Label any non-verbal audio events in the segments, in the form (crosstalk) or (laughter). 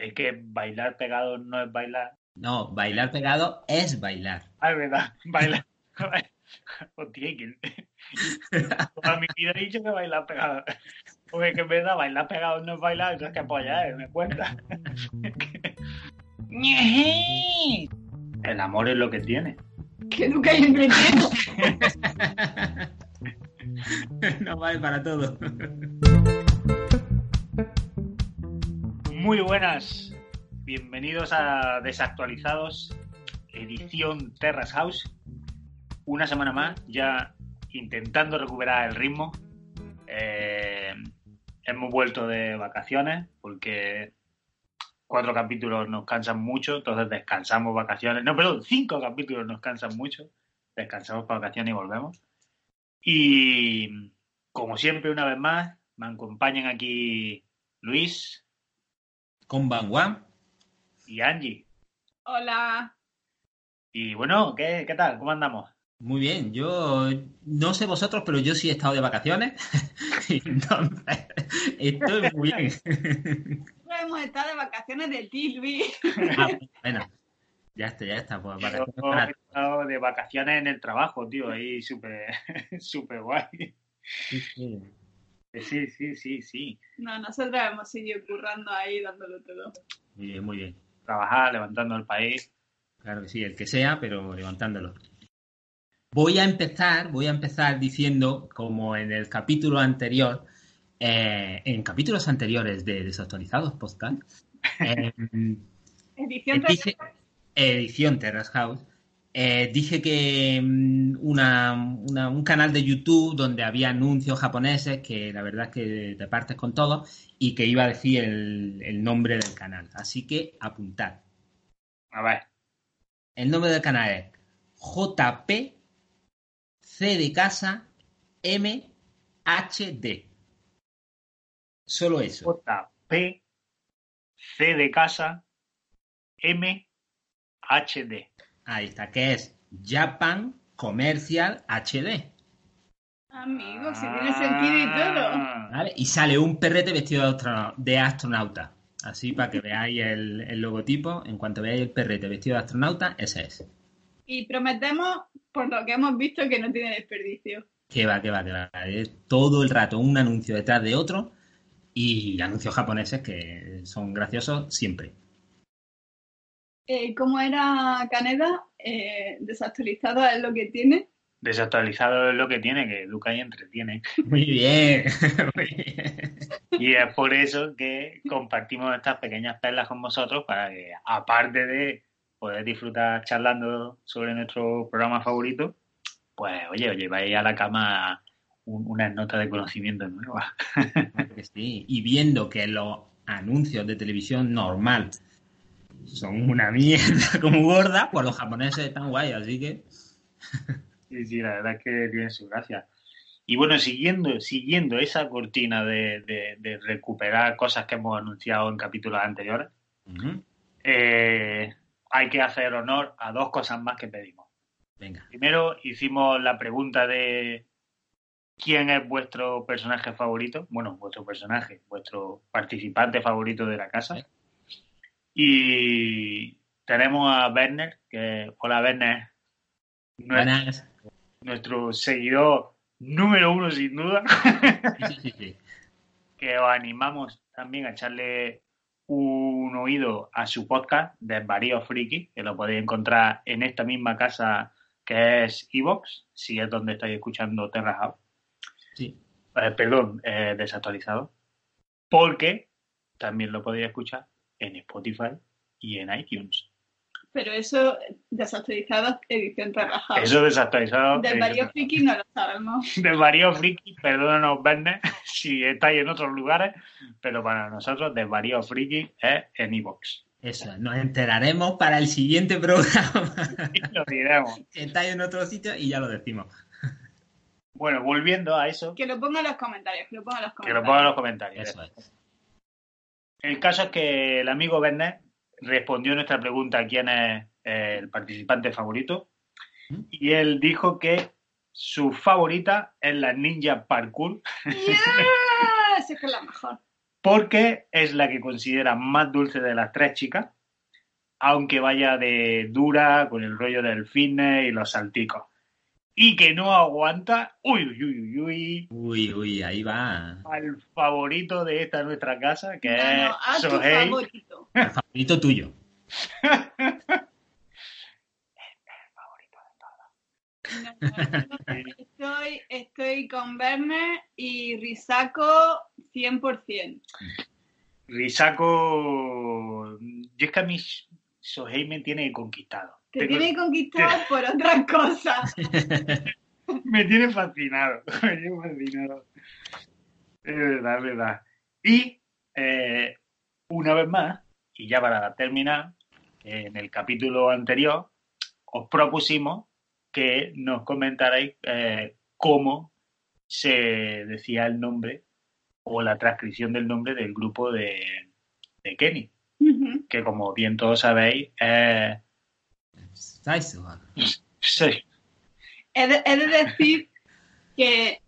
Es que bailar pegado no es bailar. No, bailar pegado es bailar. Ah, es verdad, (laughs) bailar. Hostia, que... Toda mi vida he dicho que bailar pegado. Porque que en verdad bailar pegado no es bailar, entonces que polla es, me cuenta. (laughs) El amor es lo que tiene. Que nunca hay entretiempo. (laughs) no vale para todo. Muy buenas, bienvenidos a Desactualizados, edición Terras House. Una semana más, ya intentando recuperar el ritmo. Eh, hemos vuelto de vacaciones porque cuatro capítulos nos cansan mucho, entonces descansamos vacaciones. No, perdón, cinco capítulos nos cansan mucho. Descansamos para vacaciones y volvemos. Y como siempre, una vez más, me acompañan aquí Luis. Con Van Y Angie. Hola. Y bueno, ¿qué, ¿qué tal? ¿Cómo andamos? Muy bien, yo no sé vosotros, pero yo sí he estado de vacaciones. (laughs) Entonces, estoy muy bien. hemos estado de vacaciones de ti, Luis. Ah, bueno, ya está, ya está. Pues, Yo he estado de vacaciones en el trabajo, tío, ahí súper (laughs) súper guay. Sí, sí. Sí, sí, sí, sí. No, nosotros hemos seguido currando ahí, dándolo todo. Muy bien, muy bien. Trabajar, levantando el país. Claro que sí, el que sea, pero levantándolo. Voy a empezar, voy a empezar diciendo, como en el capítulo anterior, eh, en capítulos anteriores de Desactualizados Podcast, (laughs) eh, Edición edición Terrace House, eh, dije que mm, una, una- un canal de YouTube donde había anuncios japoneses, que la verdad es que te partes con todo, y que iba a decir el, el nombre del canal. Así que apuntad. A ver, El nombre del canal es JP C de casa M HD. Solo eso. JP, C de casa, M, HD. Ahí está, que es Japan Commercial HD. Amigos, si tiene sentido y todo. Ah. ¿vale? Y sale un perrete vestido de, astronau- de astronauta. Así para que veáis el, el logotipo. En cuanto veáis el perrete vestido de astronauta, ese es. Y prometemos, por lo que hemos visto, que no tiene desperdicio. Que va, que va, que va. Es todo el rato un anuncio detrás de otro. Y anuncios japoneses que son graciosos siempre. Eh, ¿Cómo era Caneda? Eh, desactualizado es lo que tiene. Desactualizado es lo que tiene, que educa y entretiene. Muy bien. (laughs) Muy bien. Y es por eso que compartimos estas pequeñas perlas con vosotros para que, aparte de poder disfrutar charlando sobre nuestro programa favorito, pues oye, os lleváis a la cama un- unas notas de conocimiento nuevas. Claro que sí. Y viendo que los anuncios de televisión normal son una mierda (laughs) como gorda, pues los japoneses están guay, así que. Sí, sí, la verdad es que tiene su gracia. Y bueno, siguiendo, siguiendo esa cortina de, de- de recuperar cosas que hemos anunciado en capítulos anteriores, eh, hay que hacer honor a dos cosas más que pedimos. Venga. Primero hicimos la pregunta de quién es vuestro personaje favorito, bueno, vuestro personaje, vuestro participante favorito de la casa. Y tenemos a Werner, que hola Werner, nuestro, seguidor número uno sin duda, Sí, sí, (laughs) que os animamos también a echarle un oído a su podcast de Varío Friki, que lo podéis encontrar en esta misma casa que es Evox, si es donde estáis escuchando Terra House. Sí. Eh, perdón, eh, desactualizado. Porque también lo podéis escuchar en Spotify y en iTunes. Pero eso, desactualizado, edición trabajada. Eso desactualizado. De eh, varios frikis no lo sabemos. (laughs) de Varío Friki, perdónanos, (laughs) Verne, si estáis en otros lugares, pero para nosotros, de Varío Friki es en Evox. Eso, nos enteraremos para el siguiente programa. (laughs) Y lo diremos. estáis en otro sitio y ya lo decimos. Bueno, volviendo a eso, Que lo ponga en los comentarios, que lo ponga en los que lo comentarios. pongan en los comentarios. Eso es. El caso es que el amigo Verne respondió a nuestra pregunta quién es eh, el participante favorito y él dijo que su favorita es la Ninja Parkour es que es la mejor. porque es la que considera más dulce de las tres chicas, aunque vaya de dura con el rollo del fitness y los salticos. Y que no aguanta, uy, uy, uy, uy, Uy, uy, ahí va. al favorito de esta nuestra casa, que No, no, es a Sohei. favorito. (laughs) El favorito tuyo. No, no, no, Estoy, estoy con Werner y Risako 100%. Risako. Yo es que a mí Sohei me tiene conquistado. Te tiene conquistado (laughs) por otras cosas. (laughs) Me tiene fascinado. (laughs) Me tiene fascinado. Es verdad, es verdad. Y eh, una vez más, y ya para terminar, en el capítulo anterior os propusimos que nos comentarais eh, cómo se decía el nombre o la transcripción del nombre del grupo de, de Kenny, que como bien todos sabéis es... Saisuha. sí, He de, he de decir que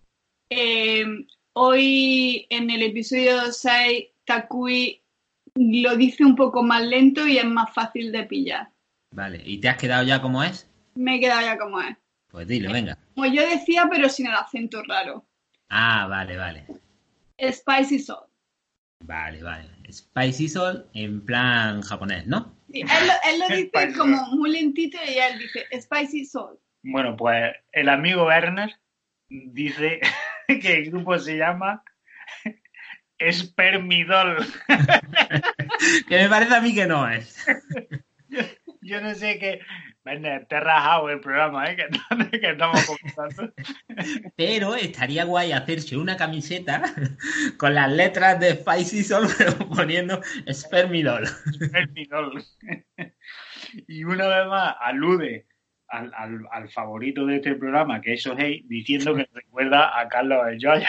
eh, hoy en el episodio 6 Takui lo dice un poco más lento y es más fácil de pillar. Vale, ¿y te has quedado ya como es? Me he quedado ya como es. Pues dilo, venga. Como yo decía, pero sin el acento raro. Ah, vale, vale. Spicy salt. Vale, vale. Spicy Soul en plan japonés, ¿no? Sí, él, lo- él lo dice Spicy como muy lentito y él dice Spicy salt. Bueno, pues el amigo Werner dice (laughs) que el grupo se llama (laughs) Espermidol. (laughs) Que me parece a mí que no es. Yo no sé qué. Werner, te he rajado el programa, ¿eh? Que, (laughs) que estamos comentando. (laughs) Pero estaría guay hacerse una camiseta (laughs) con las letras de Spicy Soul, pero poniendo Spermidol. Espermidol. Y una vez más alude al, al- al favorito de este programa, que es Sohei, diciendo que recuerda a Carlos de Joya.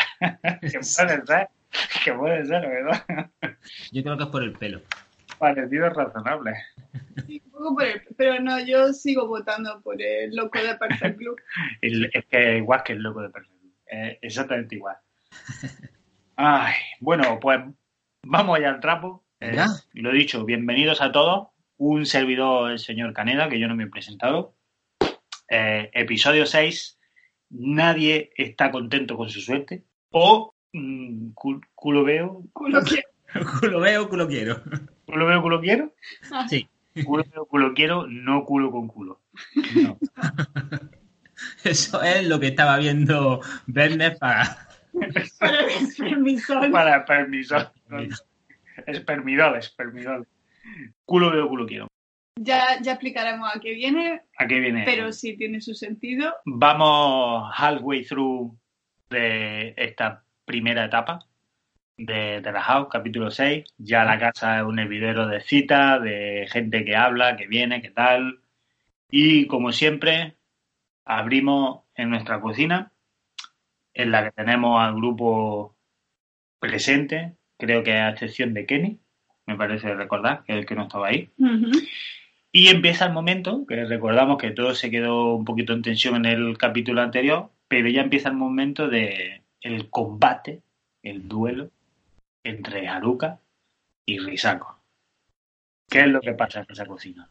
Que puede ser, que puede ser, ¿verdad? Yo creo que es por el pelo. Parecidos razonables. Sí, un poco por el- pero no, yo sigo votando por el loco de Perfect. (laughs) El- es que igual que el loco de Perfect. Eh, exactamente igual. Ay, bueno, pues vamos ya al trapo. Eh, lo dicho, bienvenidos a todos. Un servidor, el señor Caneda, que yo no me he presentado. Eh, episodio 6. Nadie está contento con su suerte. O mm, cul- culo veo, Culo que- Culo veo, culo quiero. (laughs) culo veo, culo quiero. (laughs) Sí. Culo veo, culo quiero, no culo con culo. No. (laughs) Eso es lo que estaba viendo Werner para... para el espermisol. Para permiso. Espermidol, espermidol. Culo veo, culo quiero. Ya, ya explicaremos a qué viene, ¿A qué viene? pero sí tiene su sentido. Vamos halfway through de esta primera etapa de, House, capítulo 6. Ya la casa es un hervidero de citas, de gente que habla, que viene, que tal. Y como siempre, abrimos en nuestra cocina, en la que tenemos al grupo presente, creo que a excepción de Kenny, me parece recordar, que es el que no estaba ahí. Y empieza el momento, que recordamos que todo se quedó un poquito en tensión en el capítulo anterior, pero ya empieza el momento de el combate, el duelo entre Haruka y Risako. ¿Qué es lo que pasa en esa cocina?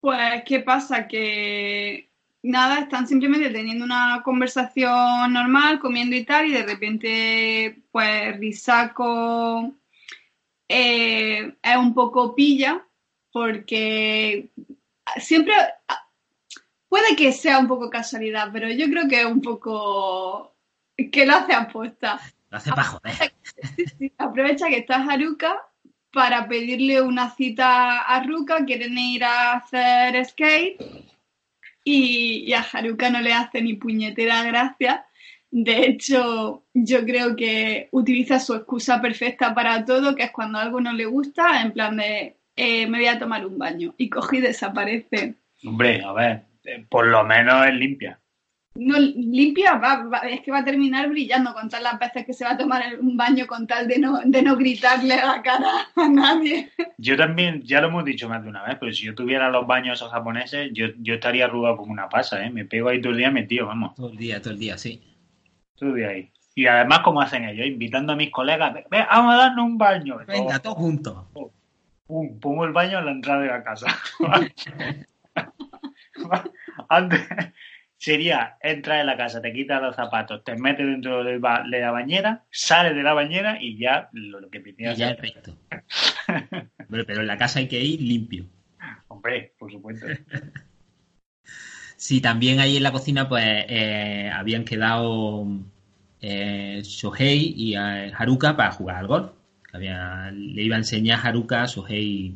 Pues, ¿qué pasa? Que nada, están simplemente teniendo una conversación normal, comiendo y tal, y de repente, pues, Risako eh, es un poco pilla, porque siempre puede que sea un poco casualidad, pero yo creo que es un poco que lo hace apuesta. Lo hace para joder. (laughs) Sí, aprovecha que está Haruka para pedirle una cita a Ruka, quieren ir a hacer skate y, y a Haruka no le hace ni puñetera gracia. De hecho, yo creo que utiliza su excusa perfecta para todo, que es cuando algo no le gusta, en plan de eh, me voy a tomar un baño y coge y desaparece. Hombre, a ver, eh, por lo menos es limpia. No limpia, va, va- es que va a terminar brillando con todas las veces que se va a tomar un baño con tal de no, de no gritarle a la cara a nadie. Yo también, ya lo hemos dicho más de una vez, pero si yo tuviera los baños esos japoneses, yo, yo estaría arrugado como una pasa, ¿eh? Me pego ahí todo el día metido, vamos, Todo el día, todo el día, sí. todo el día ahí. Y además, como hacen ellos, invitando a mis colegas, "Ve, vamos a darnos un baño. Venga, todos juntos. Pum, pongo el baño en la entrada de la casa. (laughs) Antes sería, entras en la casa, te quitas los zapatos, te metes dentro ba- de la bañera, sales de la bañera y ya lo, lo que Y tenías. ya resto. (laughs) Hombre, pero en la casa hay que ir limpio. Hombre, por supuesto. (laughs) Sí, también ahí en la cocina, pues eh, habían quedado eh, Shohei y eh, Haruka para jugar al golf. Había- le iba a enseñar a Haruka a Shohei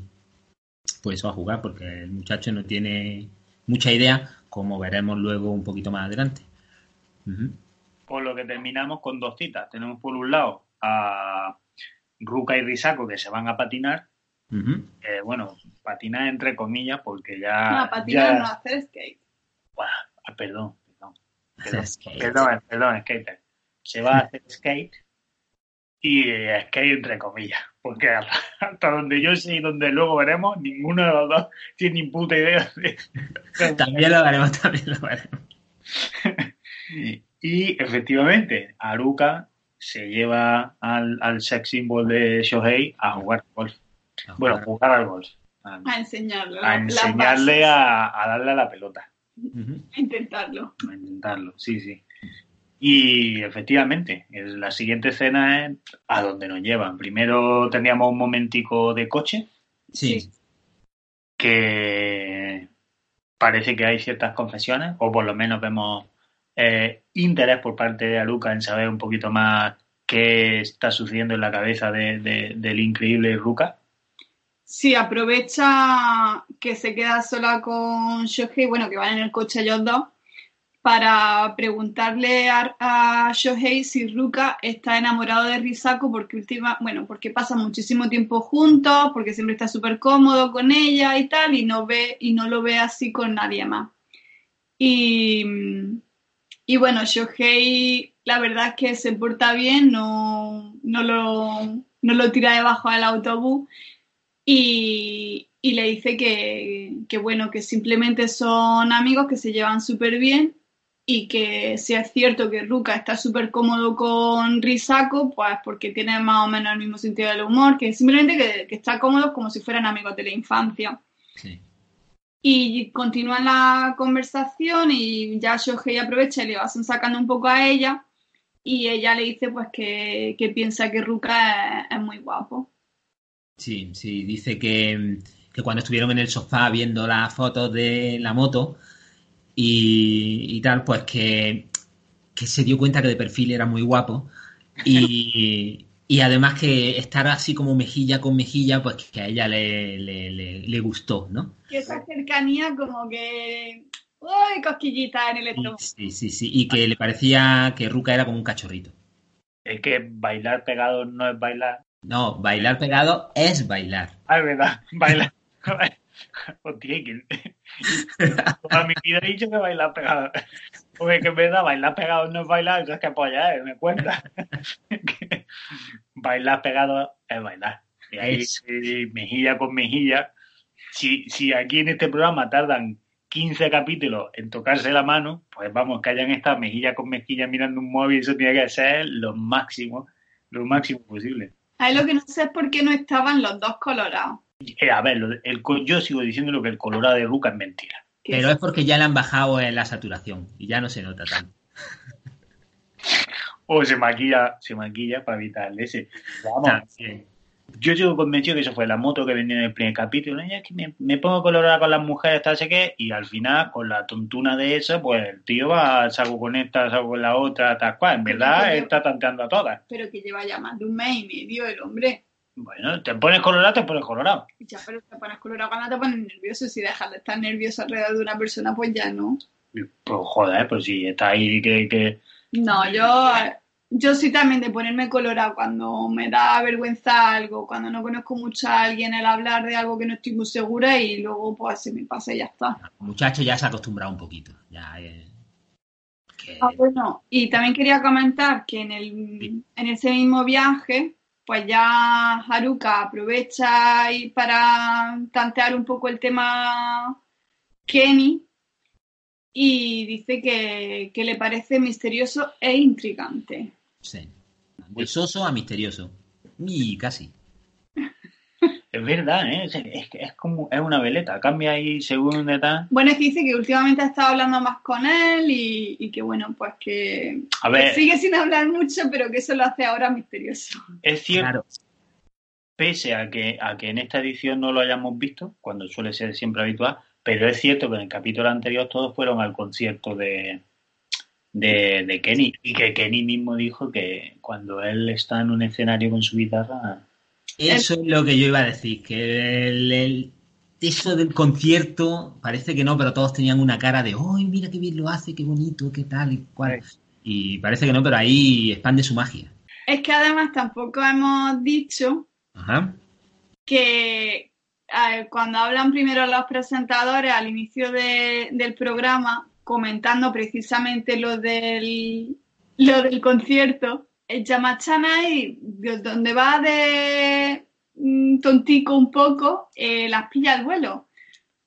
pues eso a jugar, porque el muchacho no tiene mucha idea, como veremos luego un poquito más adelante. Ujú. Por lo que terminamos con dos citas. Tenemos por un lado a Ruka y Risako que se van a patinar. Eh, bueno, patinar entre comillas porque ya... No, patinar ya- no, hacer skate. Buah, ah, perdón, perdón. Perdón, Skate. perdón, perdón, skater. Se va a hacer skate y eh, skate entre comillas, porque hasta donde yo sé y donde luego veremos, ninguno de los dos tiene ni puta idea de... (laughs) También lo veremos, también lo veremos. Y efectivamente, Aruka se lleva al, al sex symbol de Shohei a jugar golf. Bueno, jugar al golf. A, A enseñarle. a enseñarle a, a darle a la pelota. A intentarlo. a intentarlo, sí, sí. Y efectivamente, es- la siguiente escena es a donde nos llevan. Primero teníamos un momentico de coche, Sí, que parece que hay ciertas confesiones, o por lo menos vemos eh, interés por parte de Aluka en saber un poquito más qué está sucediendo en la cabeza de- de- del increíble Ruka. Sí, aprovecha que se queda sola con Shohei, bueno, que van en el coche ellos dos, para preguntarle a, a Shohei si Ruka está enamorado de Risako porque última, bueno, porque muchísimo tiempo juntos, porque siempre está súper cómodo con ella y tal, y no ve, y no lo ve así con nadie más. Y, y bueno, Shohei, la verdad es que se porta bien, no, no lo, no lo tira debajo del autobús y, y le dice que, que, bueno, que simplemente son amigos que se llevan súper bien y que si es cierto que Ruka está súper cómodo con Risako, pues porque tiene más o menos el mismo sentido del humor, que simplemente que, que está cómodo como si fueran amigos de la infancia. sí. Y continúan la conversación y ya Shohei aprovecha y le va sacando un poco a ella y ella le dice pues que, que piensa que Ruka es, es muy guapo. Sí, sí, dice que, que cuando estuvieron en el sofá viendo las fotos de la moto y, y tal, pues que, que se dio cuenta que de perfil era muy guapo y, y además que estar así como mejilla con mejilla, pues que a ella le, le, le, le gustó, ¿no? que esa cercanía como que... ¡Uy! Cosquillita en el estómago. Sí, sí, sí, y que le parecía que Ruka era como un cachorrito. Es que bailar pegado no es bailar. No, bailar pegado es bailar. Ah, es verdad, (laughs) bailar. (laughs) Hostia, que... Toda mi vida he dicho que bailar pegado. Porque que es verdad, bailar pegado no es bailar, eso es que polla, ¿eh? me cuenta. (laughs) Bailar pegado es bailar. Y ahí, sí, mejilla con mejilla. Si, si aquí en este programa tardan 15 capítulos en tocarse la mano, pues vamos, que hayan estado mejilla con mejilla mirando un móvil, eso tiene que ser lo máximo, lo máximo posible. Ahí lo que no sé es por qué no estaban los dos colorados. Eh, a ver, el, yo sigo diciendo lo que el colorado de Ruca es mentira. Pero es porque ya le han bajado en la saturación y ya no se nota tanto. (laughs) O se maquilla, se maquilla para evitar ese. Vamos, También. yo sigo convencido que eso fue la moto que venía en el primer capítulo. "Ay, es que me, me pongo colorada con las mujeres, tal, sé qué, y al final, con la tontuna de eso, pues el tío va, salgo con esta, salgo con la otra, tal cual. En verdad, Pero- está tanteando a todas. pero que lleva ya más de un mes y medio el hombre. Bueno, te pones colorado, te pones colorado. Ya, pero te pones colorado cuando te pones nervioso. Si dejas de estar nervioso alrededor de una persona, pues ya no. Pues joder, pues si está ahí que, que No, yo, yo sí también de ponerme colorado cuando me da vergüenza algo, cuando no conozco mucho a alguien, el hablar de algo que no estoy muy segura y luego pues se me pasa y ya está. El muchacho ya se ha acostumbrado un poquito. Ya, eh, que- Ah, bueno, y también quería comentar que en, el, en ese mismo viaje, pues ya Haruka aprovecha y para tantear un poco el tema Kenny y dice que, que le parece misterioso e intrigante. Sí. De a misterioso. Y casi. Es verdad, ¿eh? Es, es, es como, es una veleta, cambia ahí según de tal. Bueno, es que dice que últimamente ha estado hablando más con él y, y que bueno, pues que, A ver. que sigue sin hablar mucho, pero que eso lo hace ahora misterioso. Es cierto, Claro. pese a que, a que en esta edición no lo hayamos visto, cuando suele ser siempre habitual, pero es cierto que en el capítulo anterior todos fueron al concierto de, de, de Kenny y que Kenny mismo dijo que cuando él está en un escenario con su guitarra, Eso es lo que yo iba a decir, que el, el- eso del concierto, parece que no, pero todos tenían una cara de, ¡ay, mira qué bien lo hace, qué bonito, qué tal y cual! Y parece que no, pero ahí expande su magia. Es que además tampoco hemos dicho Ajá. que eh, cuando hablan primero los presentadores al inicio de- del programa, comentando precisamente lo del, lo del concierto, el Yamachana y de- donde va de mm, tontico un poco, eh, las pilla al vuelo.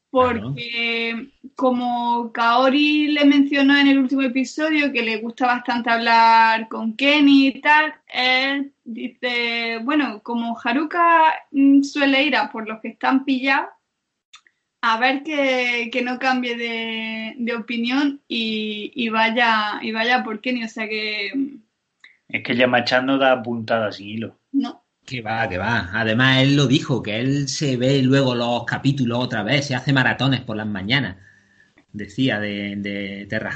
Porque como Kaori le mencionó en el último episodio que le gusta bastante hablar con Kenny y tal, él dice, bueno, como Haruka mm, suele ir a por los que están pillados, a ver que, que no cambie de, de opinión y, y vaya y vaya por Kenny, o sea que mm, es que Yamachan da puntadas sin hilo. no. Que va, que va. Además, él lo dijo, que él se ve luego los capítulos otra vez, se hace maratones por las mañanas. Decía de, de Terra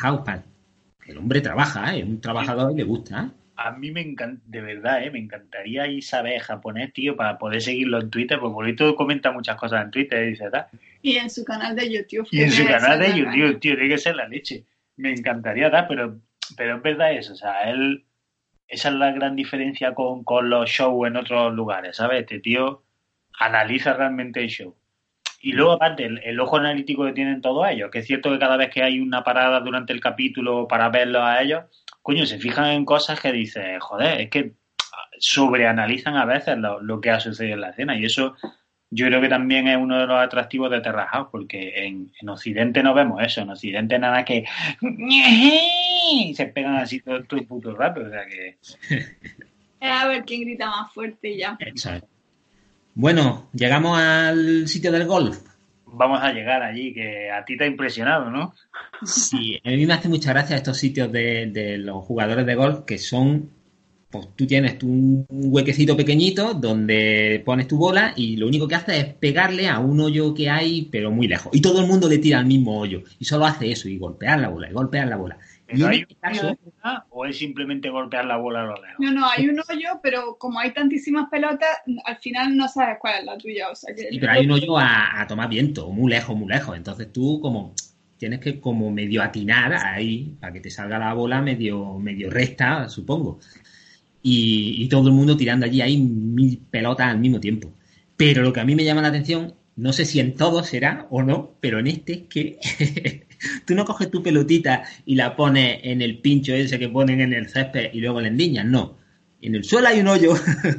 El hombre trabaja, ¿eh? es un trabajador y le gusta. ¿eh? A mí me encanta, de verdad, ¿eh? me encantaría ir saber japonés, tío, para poder seguirlo en Twitter, porque Bolito comenta muchas cosas en Twitter y dice tal. Y en su canal de YouTube. Y en su canal de YouTube, tío, tiene que ser la leche. Me encantaría dar, pero, pero es verdad eso, o sea, él, esa es la gran diferencia con, con los shows en otros lugares, ¿sabes? Este tío analiza realmente el show. Y luego, aparte, el, ojo analítico que tienen todos ellos, que es cierto que cada vez que hay una parada durante el capítulo para verlos a ellos, coño, se fijan en cosas que dices, joder, es que sobreanalizan a veces lo, lo que ha sucedido en la escena. Y eso yo creo que también es uno de los atractivos de Terra House, porque en, en Occidente no vemos eso. En Occidente nada que y (laughs) se pegan así todo, todo el puto rato. O sea que (laughs) a ver quién grita más fuerte y ya. Es. Bueno, llegamos al sitio del golf. vamos a llegar allí, que a ti te ha impresionado, ¿no? Sí, a mí me hace mucha gracia estos sitios de, de los jugadores de golf que son, pues tú tienes tu- un huequecito pequeñito donde pones tu bola y lo único que hace es pegarle a un hoyo que hay, pero muy lejos. Y todo el mundo le tira al mismo hoyo. Y solo hace eso, y golpear la bola, y golpear la bola. Y ¿Pero en hay este un caso, hoyo de verdad o es simplemente golpear la bola a lo lejos? No, no, hay un hoyo, pero como hay tantísimas pelotas, al final no sabes cuál es la tuya. O sea que Sí, pero hay un hoyo a, a tomar viento, muy lejos, muy lejos. Entonces tú como tienes que como medio atinar ahí para que te salga la bola medio, medio recta, supongo. Y, todo el mundo tirando allí ahí mil pelotas al mismo tiempo. Pero lo que a mí me llama la atención, no sé si en todo será o no, pero en este es que (laughs) tú no coges tu pelotita y la pones en el pincho ese que ponen en el césped y luego la endiñas, no. En el suelo hay un hoyo,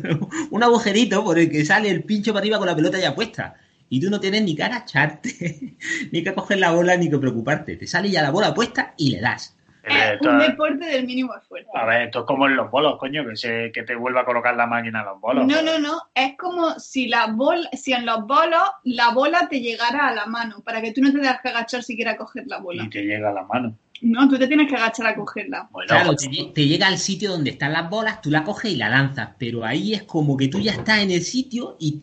(laughs) un agujerito por el que sale el pincho para arriba con la pelota ya puesta. Y tú no tienes ni que agacharte, (laughs) ni que coger la bola, ni que preocuparte. Te sale ya la bola puesta y le das. Es Esto- un deporte del mínimo esfuerzo. a ver, esto es como en los bolos, coño, que, se, que te vuelva a colocar la máquina en los bolos. No, no, no. Es como si la bola, si en los bolos la bola te llegara a la mano, para que tú no te tengas que agachar si quieres coger la bola. Y te llega a la mano. No, tú te tienes que agachar a cogerla. Bueno, Claro, te, te llega al sitio donde están las bolas, tú la coges y la lanzas, pero ahí es como que tú ya estás en el sitio y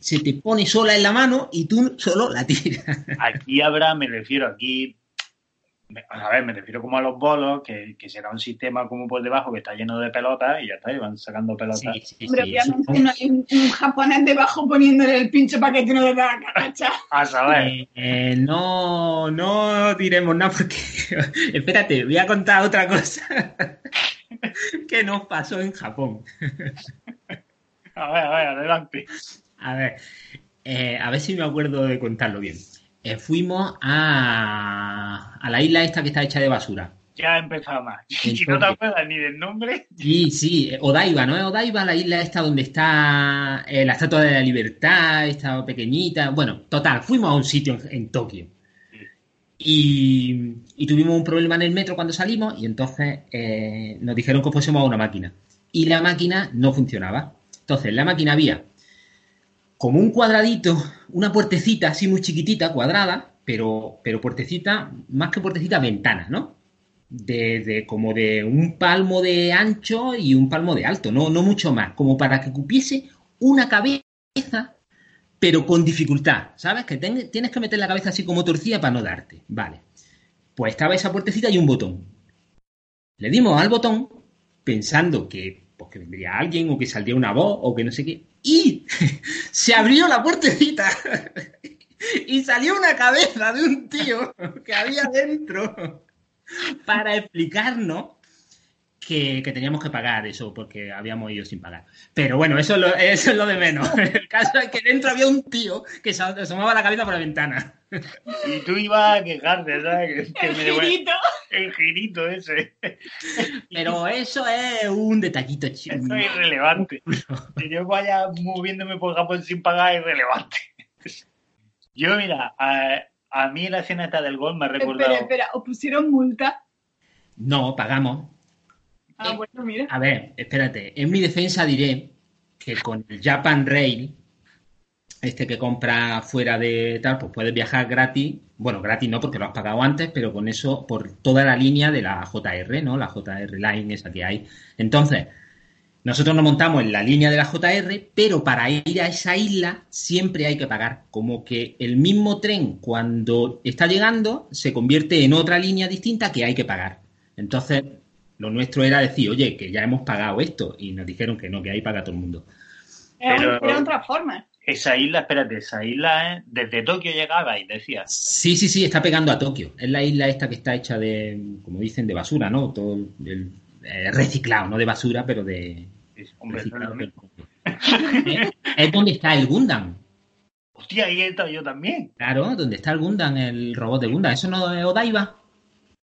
se te pone sola en la mano y tú solo la tiras. aquí habrá, me refiero, aquí, a ver, me refiero como a los bolos, que, que será un sistema como por debajo que está lleno de pelotas y ya está, y van sacando pelotas. Sí, sí, obviamente no hay un, un japonés debajo poniéndole el pincho para que tú no te tengas que agachar. A saber, Eh, eh, no, no diremos nada porque. (laughs) Espérate, voy a contar otra cosa (laughs) que nos pasó en Japón. a ver, a ver, adelante. A ver, eh, a ver si me acuerdo de contarlo bien. Eh, fuimos a, a la isla esta que está hecha de basura. Ya ha empezado más. (laughs) No te acuerdas ni del nombre. Sí, sí, eh, Odaiba, ¿no Odaiba la isla esta donde está eh, la Estatua de la Libertad, esta pequeñita? Bueno, total, fuimos a un sitio en, en Tokio. Y, y tuvimos un problema en el metro cuando salimos y entonces eh, nos dijeron que fuésemos a una máquina. Y la máquina no funcionaba. Entonces, en la máquina había como un cuadradito, una puertecita así muy chiquitita, cuadrada, pero, pero puertecita, más que puertecita, ventana, ¿no? De, de como de un palmo de ancho y un palmo de alto, no, no mucho más, como para que cupiese una cabeza, pero con dificultad, ¿sabes? Que tienes que meter la cabeza así como torcida para no darte, vale. Pues estaba esa puertecita y un botón. Le dimos al botón pensando que, pues, que vendría alguien o que saldría una voz o que no sé qué. Y (laughs) se abrió la puertecita (laughs) y salió una cabeza de un tío que había dentro (laughs) para explicarnos que, que teníamos que pagar eso porque habíamos ido sin pagar. Pero bueno, eso es lo, (laughs) eso es lo de menos. (laughs) El caso es que dentro había un tío que se asomaba la cabeza por la ventana. Y tú ibas a quejarte, ¿sabes? Que, que El me devuel- girito. el girito ese. Pero eso es un detallito chido. Eso es irrelevante. (laughs) Que yo vaya moviéndome por Japón sin pagar es irrelevante. Yo, mira, a, a mí la escena esta del gol me ha recordado. Espera, espera, ¿os pusieron multa? No, pagamos. Ah, Eh, bueno, mira. A ver, espérate. En mi defensa diré que con el Japan Rail, este que compra fuera de tal, pues puedes viajar gratis. Bueno, gratis no porque lo has pagado antes, pero con eso por toda la línea de la JR, ¿no? La JR Line esa que hay. Entonces, nosotros nos montamos en la línea de la JR, pero para ir a esa isla siempre hay que pagar. Como que el mismo tren cuando está llegando se convierte en otra línea distinta que hay que pagar. Entonces, lo nuestro era decir, oye, que ya hemos pagado esto. Y nos dijeron que no, que ahí paga todo el mundo. Pero- era un Transformer. Esa isla, espérate, esa isla es. Desde Tokio llegaba y decías. Sí, sí, sí, está pegando a Tokio. Es la isla esta que está hecha de, como dicen, de basura, ¿no? Todo el, eh, reciclado, no de basura, pero de reciclado. es, es donde está el Gundam. Hostia, ahí he estado yo también. Claro, donde está el Gundam, el robot de Gundam. ¿Eso no es Odaiba?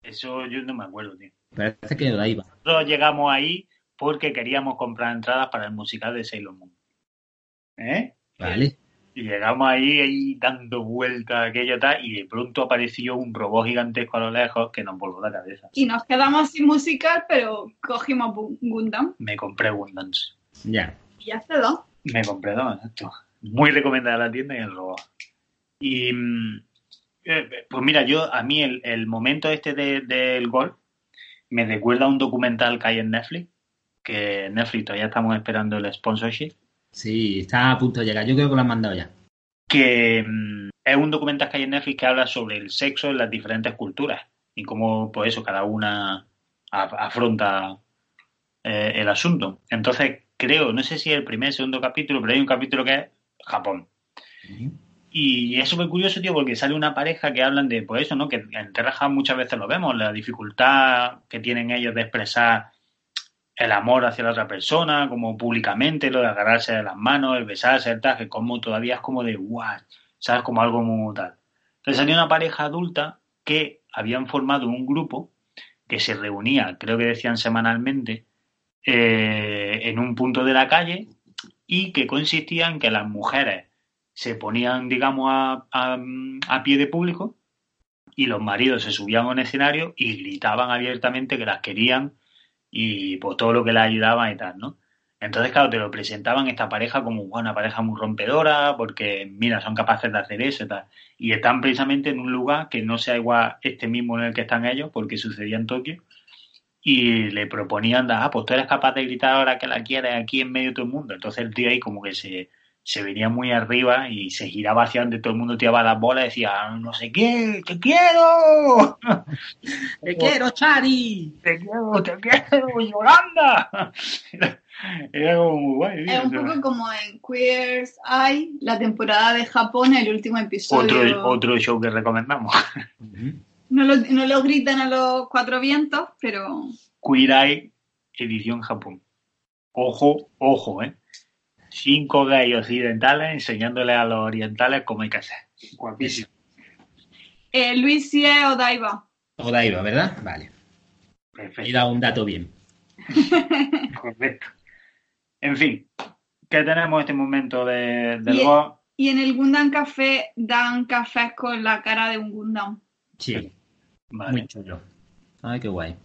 Eso yo no me acuerdo, tío. Parece que es Odaiba. Nosotros llegamos ahí porque queríamos comprar entradas para el musical de Sailor Moon. ¿Eh? Vale. Y llegamos ahí, ahí dando vueltas aquello tal, y de pronto apareció un robot gigantesco a lo lejos que nos voló la cabeza. Y nos quedamos sin musical, pero cogimos Gundam Me compré Gundams. Ya. y ya se dos. Me compré dos, exacto. Muy recomendada la tienda y el robot. Y mm, eh, pues mira, yo a mí el, el momento este de- del gol me recuerda a un documental que hay en Netflix, que Netflix todavía estamos esperando el sponsorship, Sí, está a punto de llegar. Yo creo que lo han mandado ya. que mm, es un documental que hay en Netflix que habla sobre el sexo en las diferentes culturas y cómo, pues eso, cada una afronta eh, el asunto. Entonces, creo, no sé si es el primer o segundo capítulo, pero hay un capítulo que es Japón. Y es súper curioso, tío, porque sale una pareja que hablan de, pues eso, ¿no? Que en Terra muchas veces lo vemos, la dificultad que tienen ellos de expresar el amor hacia la otra persona, como públicamente, lo de agarrarse de las manos, el besarse, el que como todavía es como de, guau, ¿sabes? Como algo muy tal. Entonces salió una pareja adulta que habían formado un grupo que se reunía, creo que decían semanalmente, eh, en un punto de la calle y que consistía en que las mujeres se ponían, digamos, a, a, pie de público y los maridos se subían a un escenario y gritaban abiertamente que las querían y pues todo lo que las ayudaba y tal, ¿no? Entonces, claro, te lo presentaban esta pareja como "Guau, una pareja muy rompedora, porque mira, son capaces de hacer eso y tal. Y están precisamente en un lugar que no sea igual este mismo en el que están ellos, porque sucedía en Tokio. Y le proponían, ah, pues tú eres capaz de gritar ahora que la quieres aquí en medio de todo el mundo. Entonces el tío ahí como que se, se venía muy arriba y se giraba hacia donde todo el mundo tiraba las bolas y decía, "Ah, no sé qué, te quiero, (laughs) ¡Te quiero, Chari! te quiero, te quiero, Yolanda. (laughs) Era, era como muy guay. Es un poco como en Queer's Eye, la temporada de Japón, el último episodio. otro, otro show que recomendamos. (laughs) No, lo, no lo gritan a los cuatro vientos, pero Queer Eye, edición Japón. Ojo, ojo, ¿eh? Cinco gays occidentales enseñándole a los orientales cómo hay que hacer. Guapísimo. eh, Luis sí es Odaiba. Odaiba, ¿verdad? Vale. He Perfecto. dado un dato bien. (laughs) Correcto. En fin, ¿qué tenemos en este momento de, del Bien. gol? Y en el Gundam Café dan cafés con la cara de un Gundam. Sí, Vale. muy chulo. Ay, qué guay.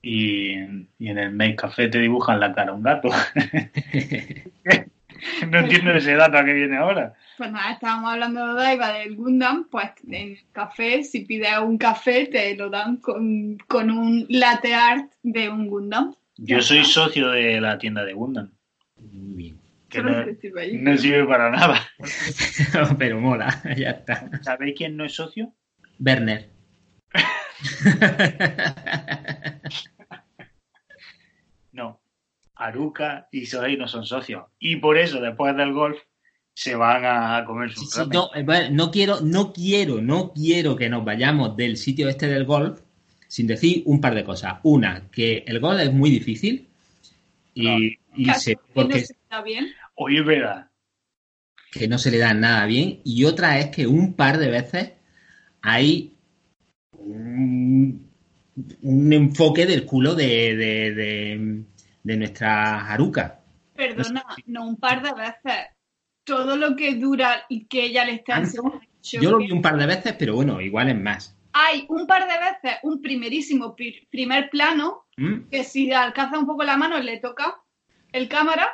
Y, y en el Make Café te dibujan la cara a un gato. (laughs) (laughs) no entiendo ese dato que viene ahora. Pues nada, estábamos hablando de Daiva del Gundam, pues en el café, si pides un café, te lo dan con, con un latte art de un Gundam. Yo soy socio de la tienda de Gundam, Muy bien. que sirve no sirve para nada. (laughs) Pero mola, (laughs) ya está. ¿Sabéis quién no es socio? Werner. No. Aruka y Sohei no son socios. Y por eso, después del golf, se van a comer Sí, sus sí, no, eh, no quiero, no quiero, no quiero que nos vayamos del sitio este del golf sin decir un par de cosas. Una, que el golf es muy difícil y, y Casi se- que no porque se está bien. Oye, es verdad. que no se le da nada bien. Y otra es que un par de veces hay un, un enfoque del culo de, de, de- de nuestra Haruka. Perdona, no un par de veces. Todo lo que dura y que ella le está ¿Tanto? enseñando. Yo lo vi un par de veces, pero bueno, igual es más. Hay un par de veces un primerísimo pri- primer plano ¿Mm? que si alcanza un poco la mano le toca el cámara,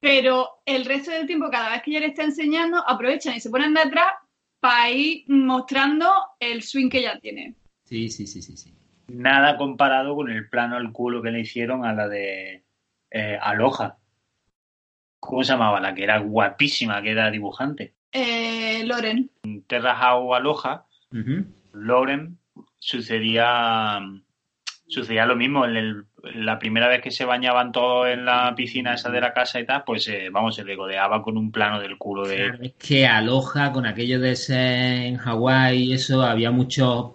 pero el resto del tiempo, cada vez que ella le está enseñando, aprovechan y se ponen detrás para ir mostrando el swing que ella tiene. Sí, sí, sí, sí, sí. Nada comparado con el plano al culo que le hicieron a la de eh, Aloha. ¿Cómo se llamaba? La que era guapísima, que era dibujante. Eh, Loren, En Terra How Aloha. Lauren sucedía sucedía lo mismo en el- la primera vez que se bañaban todos en la piscina esa de la casa y tal pues eh, vamos se regodeaba con un plano del culo de Claro, es que Aloha, con aquello de ser en Hawái y eso, había muchos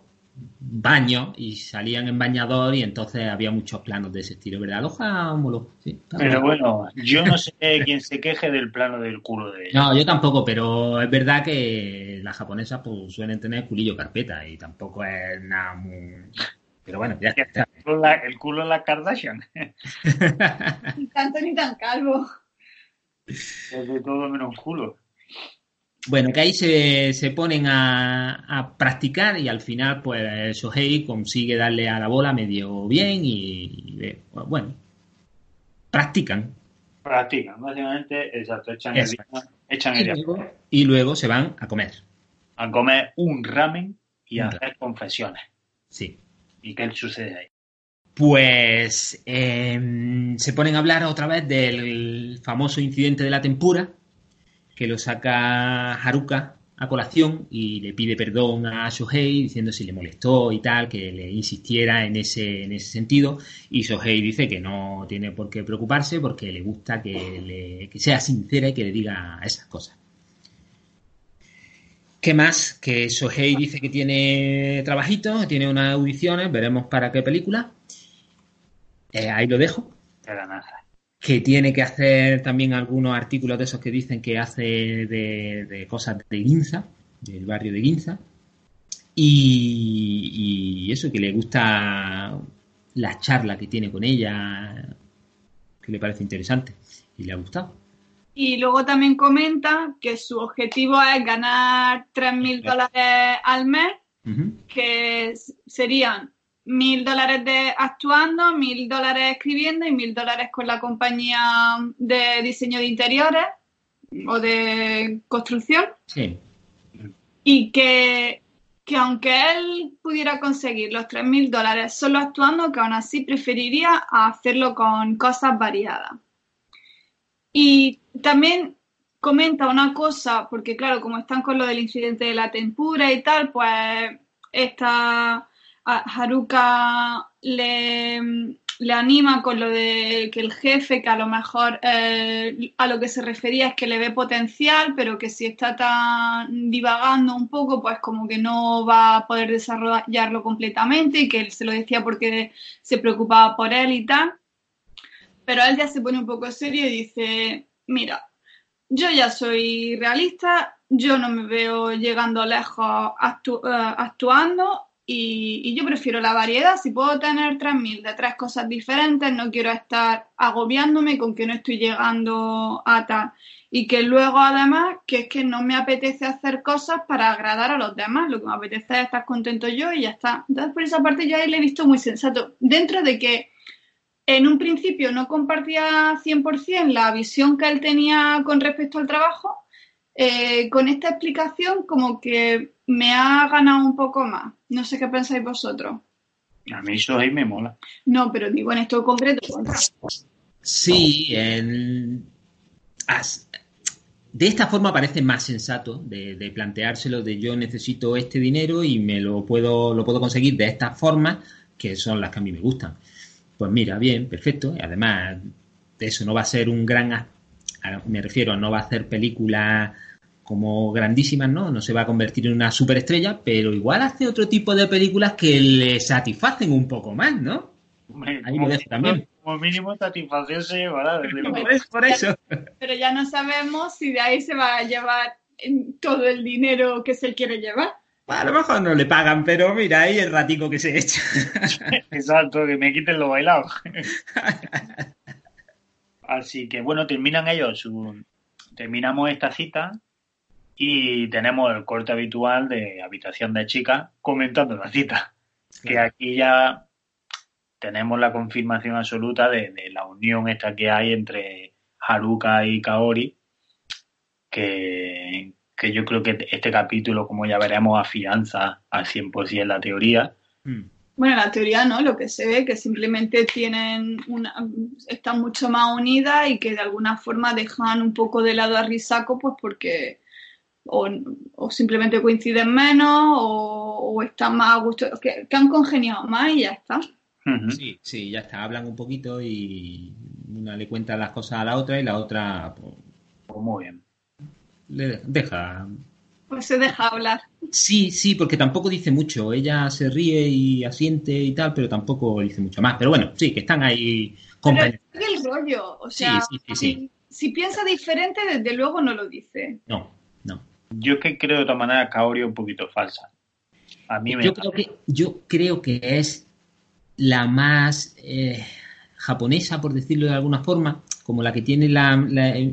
baños y salían en bañador y entonces había muchos planos de ese estilo, ¿verdad? Moló, sí. pero bueno yo no sé quién se queje del plano del culo de ella No, yo tampoco, pero es verdad que las japonesas pues suelen tener culillo carpeta y tampoco es nada muy... Pero bueno, ya está. el culo, en la Kardashian (laughs) ni tanto ni tan calvo. es de todo menos culo Bueno, que ahí se, se ponen a, a practicar y al final pues Shohei consigue darle a la bola medio bien y, y, bueno, practican. practican básicamente exacto echan el día, echan Y el día luego, y luego se van a comer. a comer un ramen y a hacer confesiones Sí. y qué sucede ahí Pues em, se ponen a hablar otra vez del famoso incidente de la tempura, que lo saca Haruka a colación y le pide perdón a Shohei diciendo si le molestó y tal, que le insistiera en ese, en ese sentido. Y Shohei dice que no tiene por qué preocuparse porque le gusta que, le- que sea sincera y que le diga esas cosas. ¿Qué más? Que Shohei dice que tiene trabajitos, tiene unas audiciones, veremos para qué película. Eh, ahí lo dejo. Que tiene que hacer también algunos artículos de esos que dicen que hace de, de cosas de Ginza, del barrio de Ginza. Y, y eso, que le gusta la charla que tiene con ella, que le parece interesante. Y le ha gustado. Y luego también comenta que su objetivo es ganar 3.000 dólares al mes, que serían 1.000 dólares de actuando, 1.000 dólares escribiendo y 1.000 dólares con la compañía de diseño de interiores o de construcción. Sí. Y que, que aunque él pudiera conseguir los 3.000 dólares solo actuando, que aún así preferiría hacerlo con cosas variadas. Y también comenta una cosa, porque claro, como están con lo del incidente de la tempura y tal, pues esta Haruka le, le anima con lo de que el jefe, que a lo mejor eh, a lo que se refería es que le ve potencial, pero que si está tan divagando un poco, pues como que no va a poder desarrollarlo completamente y que él se lo decía porque se preocupaba por él y tal. Pero él ya se pone un poco serio y dice, mira, yo ya soy realista, yo no me veo llegando lejos eh, actuando y, y yo prefiero la variedad. Si puedo tener 3.000 de tres cosas diferentes, no quiero estar agobiándome con que no estoy llegando a tal. y que luego además que es que no me apetece hacer cosas para agradar a los demás, lo que me apetece es estar contento yo y ya está. Entonces por esa parte yo ahí le he visto muy sensato, dentro de que en un principio no compartía 100% la visión que él tenía con respecto al trabajo, eh, con esta explicación como que me ha ganado un poco más. No sé qué pensáis vosotros. A mí eso ahí me mola. No, pero digo en esto concreto. Sí, el... de esta forma parece más sensato de, de, planteárselo de yo necesito este dinero y me lo puedo, lo puedo conseguir de estas formas que son las que a mí me gustan. Pues mira, bien, perfecto. Y además, eso no va a ser un gran... Me refiero, no va a hacer películas como grandísimas, ¿no? No se va a convertir en una superestrella, pero igual hace otro tipo de películas que le satisfacen un poco más, ¿no? Ahí lo dejo también. Como mínimo satisfacción se llevará. por eso. Pero ya no sabemos si de ahí se va a llevar todo el dinero que se quiere llevar. a lo mejor no le pagan, pero mira, ahí el ratico que se echa. (laughs) Exacto, que me quiten lo bailado. (laughs) Así que bueno, terminan ellos su... Terminamos esta cita y tenemos el corte habitual de habitación de chica comentando la cita. Que aquí ya tenemos la confirmación absoluta de, la unión esta que hay entre Haruka y Kaori, que, que, yo creo que este capítulo, como ya veremos, afianza al 100% la teoría. Mm. Bueno, la teoría no, lo que se ve que simplemente tienen una, están mucho más unidas y que de alguna forma dejan un poco de lado a Risako, pues porque o, simplemente coinciden menos o, están más a gusto, que, han congeniado más y ya está. Sí, sí, ya está. Hablan un poquito y una le cuenta las cosas a la otra y la otra, pues, pues muy bien. Le deja. Pues se deja hablar. Sí, sí, porque tampoco dice mucho. Ella se ríe y asiente y tal, pero tampoco dice mucho más. Pero bueno, sí, que están ahí compañeros. el rollo, o sea, si, si piensa diferente, desde luego no lo dice. No, no. Yo que creo de todas maneras Kaori un poquito falsa. A mí me yo creo que Yo creo que es la más eh, japonesa, por decirlo de alguna forma, como la que tiene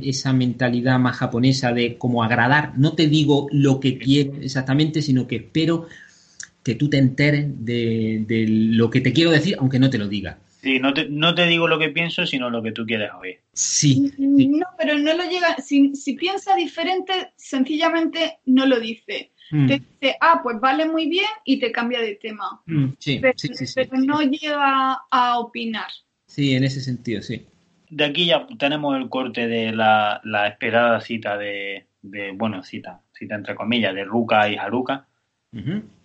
esa mentalidad más japonesa de como agradar. No te digo lo que quiero exactamente, sino que espero que tú te enteres de, de lo que te quiero decir, aunque no te lo diga. Sí, no te, no te digo lo que pienso, sino lo que tú quieres oír. Sí. No, pero no lo llega. Si, si piensa diferente, sencillamente no lo dice. Mm. Te dice, ah, pues vale muy bien y te cambia de tema. Mm, sí, pero, sí, sí, pero no llega a opinar. Sí, en ese sentido, sí. De aquí ya tenemos el corte de la, la esperada cita de, de, bueno, cita, cita entre comillas, de Ruka y Haruka.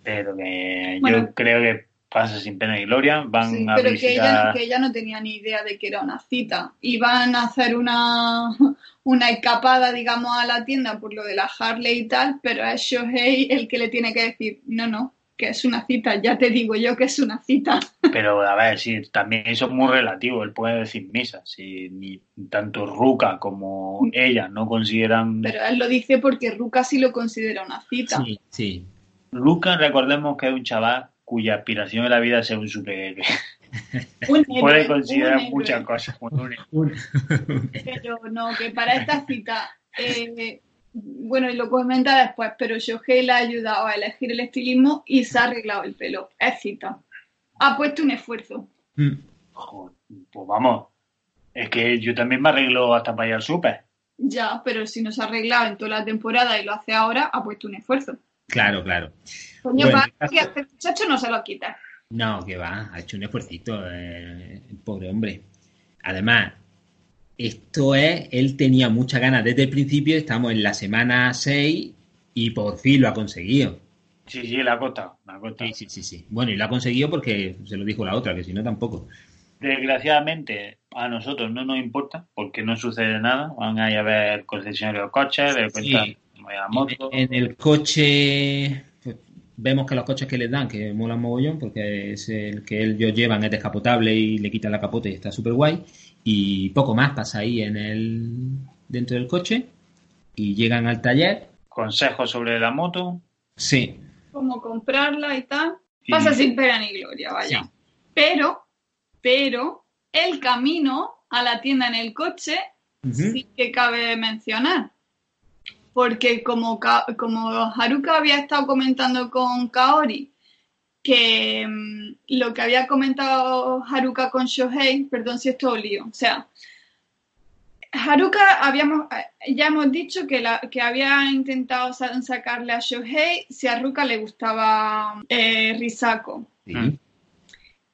Pero que yo creo que pasa sin pena y gloria, van a pero que, ella, que ella no tenía ni idea de que era una cita. Iban a hacer una, (laughs) una escapada, digamos, a la tienda por lo de la Harley y tal, pero es Shohei el que le tiene que decir, no, no, que es una cita, ya te digo yo que es una cita. (laughs) Pero a ver, sí, también eso es muy relativo, él puede decir misa, si ni tanto Ruka como ella no consideran... Pero él lo dice porque Ruka sí lo considera una cita. Sí, sí. Ruka, recordemos que es un chaval cuya aspiración en la vida es ser un superhéroe. (laughs) Puede considerar muchas cosas. (laughs) pero no, que para esta cita, eh, bueno, y lo comenta después, pero Shohei le ha ayudado a elegir el estilismo y se ha arreglado el pelo. Es cita. Ha puesto un esfuerzo. Mm. pues vamos, es que yo también me arreglo hasta para ir al súper. Ya, pero si no se ha arreglado en toda la temporada y lo hace ahora, ha puesto un esfuerzo. Claro, claro. Coño, bueno, que este muchacho no se lo quita. No, que va, ha hecho un esfuercito, eh, el pobre hombre. Además, esto es, él tenía muchas ganas desde el principio, estamos en la semana 6 y por fin lo ha conseguido. Sí, sí, la ha costado, Sí, sí, sí, sí. Bueno, y lo ha conseguido porque se lo dijo la otra, que si no tampoco. Desgraciadamente, a nosotros no nos importa porque no sucede nada. Van a ir a ver concesionarios de coches, de cuenta, en, el coche pues, vemos que los coches que les dan, que molan mogollón, porque es el que ellos llevan, es descapotable y le quitan la capote y está súper guay. Y poco más pasa ahí en el dentro del coche y llegan al taller. Consejos sobre la moto. Sí. Cómo comprarla y tal. Pasa sin pena ni gloria, vaya. Pero, pero, el camino a la tienda en el coche sí que cabe mencionar. Porque como, como Haruka había estado comentando con Kaori que mm, lo que había comentado Haruka con Shohei, perdón si esto lío, o sea, Haruka habíamos, eh, ya hemos dicho que, la, que había intentado sa- sacarle a Shohei si a Haruka le gustaba eh, Risako. Sí. Mm.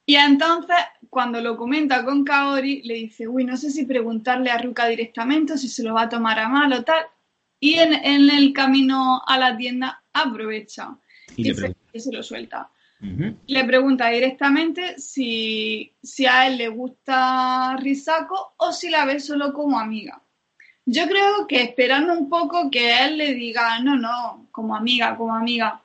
Y entonces, cuando lo comenta con Kaori, le dice, uy, no sé si preguntarle a Ruka directamente o si se lo va a tomar a mal o tal. Y en, en el camino a la tienda aprovecha Y y, le se, pregunto. y se lo suelta. Le pregunta directamente si, si a él le gusta Risako o si la ve solo como amiga. Yo creo que esperando un poco que él le diga, no, no, como amiga, como amiga.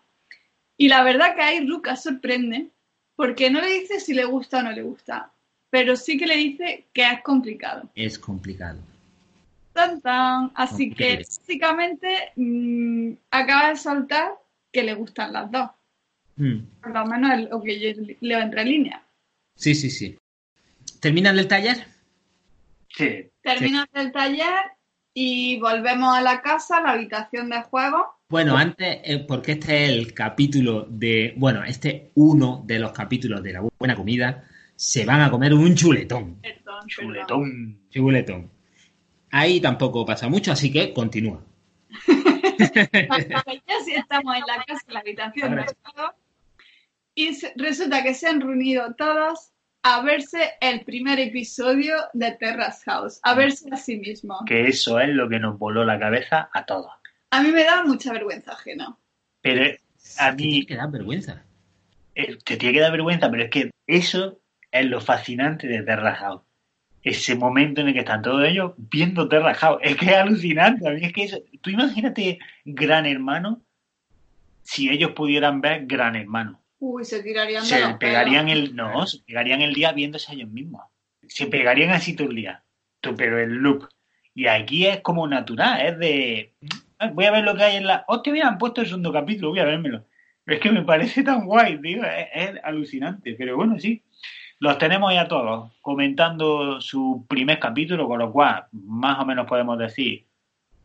Y la verdad que ahí Ruka sorprende, porque no le dice si le gusta o no le gusta, pero sí que le dice que es complicado. Es complicado. Tan, tan. Así que básicamente mm, acaba de saltar que le gustan las dos. Mm. Por lo menos lo que yo leo entre líneas. Sí, sí, sí. ¿Terminan el taller? Sí. Terminas el taller y volvemos a la casa, a la habitación de juego. Bueno, antes, eh, porque este es el capítulo de. Bueno, este es uno de los capítulos de la buena comida. Se van a comer un chuletón. Perdón, perdón. Chuletón. Chuletón. Ahí tampoco pasa mucho, así que continúa. (laughs) Ya sí estamos en la casa, en la habitación de Ahora. juego. Y resulta que se han reunido todos a verse el primer episodio de Terrace House, a verse a sí mismos. Que eso es lo que nos voló la cabeza a todos. A mí me da mucha vergüenza ajena. Pero a Te mí tiene que dar vergüenza. eh, te tiene que dar vergüenza, pero es que eso es lo fascinante de Terra House. Ese momento en el que están todos ellos viendo Terra House. Es que es alucinante. A mí es que eso, tú imagínate Gran Hermano si ellos pudieran ver Gran Hermano. Uy, se tirarían de Se pegarían pelos. el. No, se pegarían el día viéndose a ellos mismos. Se pegarían así todo el día. Tú, Pero el look. Y aquí es como natural, es de. "Ah, Voy a ver lo que hay en la. Hostia, mira, han puesto el segundo capítulo, voy a vérmelo. Es que me parece tan guay, tío. Es, es alucinante. Pero bueno, sí. Los tenemos ya todos comentando su primer capítulo, con lo cual, más o menos podemos decir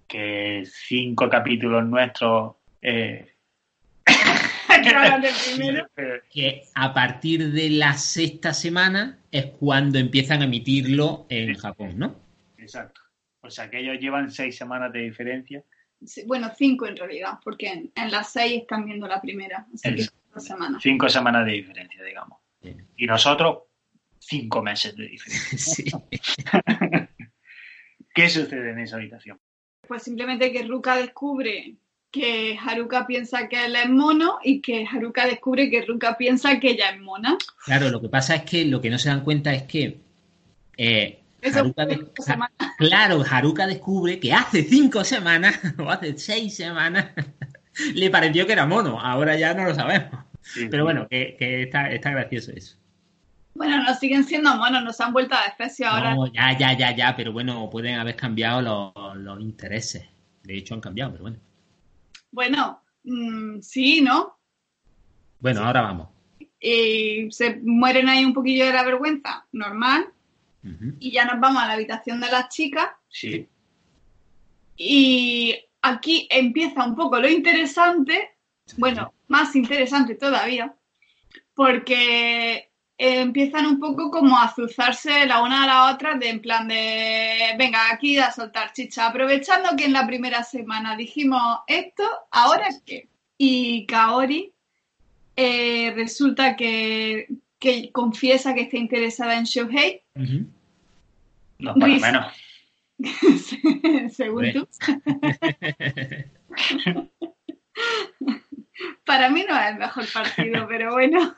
que cinco capítulos nuestros. Eh, (laughs) primero. Que a partir de la sexta semana es cuando empiezan a emitirlo en Sí. Japón, ¿no? Exacto. O sea que ellos llevan seis semanas de diferencia. Sí, Bueno, cinco en realidad, porque en, en las seis están viendo la primera, así que dos semanas. Cinco semanas de diferencia, digamos. Sí. Y nosotros, cinco meses de diferencia. (laughs) Sí. (laughs) ¿Qué sucede en esa habitación? Pues simplemente que Ruka descubre que Haruka piensa que él es mono y que Haruka descubre que Ruka piensa que ella es mona. Claro, lo que pasa es que lo que no se dan cuenta es que eh, Eso Haruka de-. (laughs) Claro, Haruka descubre que hace cinco semanas (laughs) o hace seis semanas (laughs) le pareció que era mono. Ahora ya no lo sabemos. Sí, Pero bueno, que, que está, está gracioso eso. Bueno, no siguen siendo monos, nos han vuelto a especie ahora. No, ya, ya, ya, ya, pero bueno, pueden haber cambiado los, los intereses. De hecho, han cambiado, pero bueno. Bueno, mm, sí, ¿no? Bueno, ahora vamos. Y se mueren ahí un poquillo de la vergüenza, normal. Y ya nos vamos a la habitación de las chicas. Sí. Y aquí empieza un poco lo interesante, bueno, más interesante todavía, porque eh, empiezan un poco como a azuzarse la una a la otra, de en plan de, venga, aquí a soltar chicha, aprovechando que en la primera semana dijimos esto, ¿ahora qué? Y Kaori eh, resulta que, que confiesa que está interesada en Shohei, Ujú. No, por lo menos. (laughs) según tú. (laughs) Para mí no es el mejor partido, pero bueno.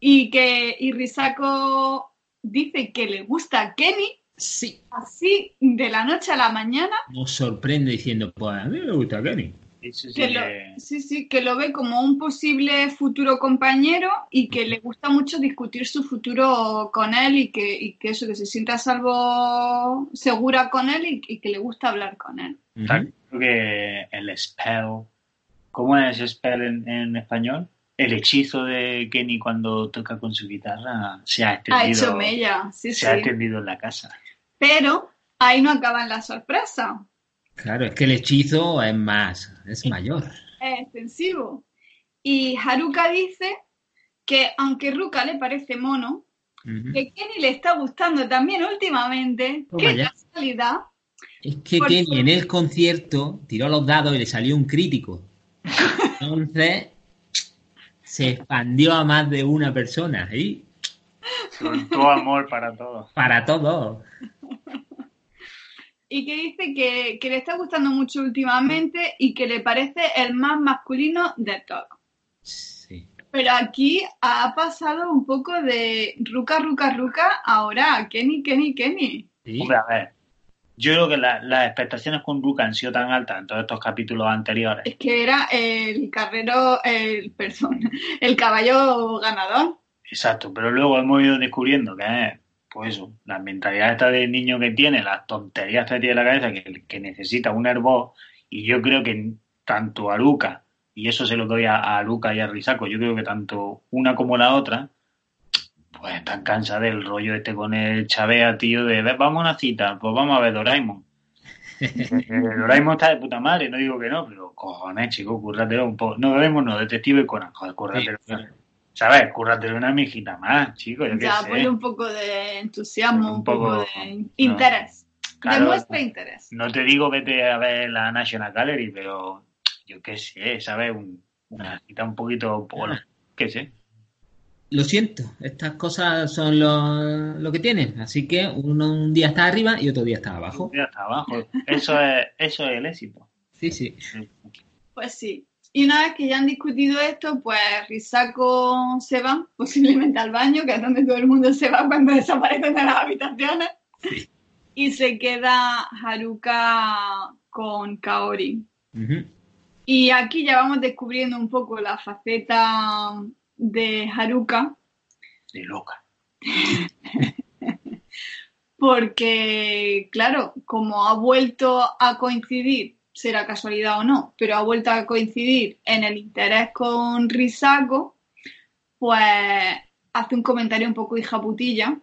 Y que y Risako dice que le gusta a Kenny Sí, así de la noche a la mañana, nos sorprende diciendo, pues a mí me gusta Kenny. Eso sí que lo, sí, sí, que lo ve como un posible futuro compañero y que le gusta mucho discutir su futuro con él y que, y que eso, que se sienta a salvo segura con él y, y que le gusta hablar con él. Creo que el spell. ¿Cómo es spell en, en español? El hechizo de Kenny cuando toca con su guitarra se ha Ha extendido, hecho mella, sí, se sí. ha extendido en la casa. Pero ahí no acaban las sorpresas. Claro, es que el hechizo es más, es mayor. Es extensivo. Y Haruka dice que aunque Ruka le parece mono, que Kenny le está gustando también últimamente. ¡Qué casualidad! Es que Por Kenny en el concierto tiró los dados y le salió un crítico. (laughs) Entonces se expandió a más de una persona y Soltó amor para todos. para todos. Y que dice que, que le está gustando mucho últimamente y que le parece el más masculino de todos. Sí. Pero aquí ha pasado un poco de Ruka, Ruka, Ruka, ahora Kenny, Kenny, Kenny. Sí. Hombre, a ver. Yo creo que la- las expectaciones con Luca han sido tan altas en todos estos capítulos anteriores. Es que era el carrero, el, perdón, el caballo ganador. Exacto, pero luego hemos ido descubriendo que es, pues eso, la mentalidad esta del niño que tiene, las tonterías que tiene en la cabeza, que, que necesita un herbo, y yo creo que tanto a Luca, y eso se lo doy a, a Luca y a Risako, yo creo que tanto una como la otra, pues están cansadas del rollo este con el chavea, tío, de "Ve, vamos a una cita, pues vamos a ver Doraemon. (laughs) Doraemon está de puta madre, no digo que no, pero cojones, chico, cúrratelo un poco. No, Doraemon no, Detective Conan, joder, cúrratelo. Sí, claro. ¿Sabes? Cúrratelo una mijita más, chico, yo qué sé. ponle un poco de entusiasmo, Un un poco, poco- de interés. Claro. Demuestra interés. No te digo vete a ver la National Gallery, pero yo qué sé, ¿sabes? Un- una cita un poquito, (laughs) bueno, qué sé. Lo siento, estas cosas son lo, lo que tienen. Así que uno un día está arriba y otro día está abajo. Ya está abajo. Eso es, eso es el éxito. Sí, sí. Pues sí. Y una vez que ya han discutido esto, pues Risako se va, posiblemente al baño, que es donde todo el mundo se va cuando (laughs) desaparecen de las habitaciones. Sí. Y se queda Haruka con Kaori. Y aquí ya vamos descubriendo un poco la faceta de Haruka, De loca. (laughs) porque, claro, como ha vuelto a coincidir, será casualidad o no, pero ha vuelto a coincidir en el interés con Risako, pues hace un comentario un poco hija putilla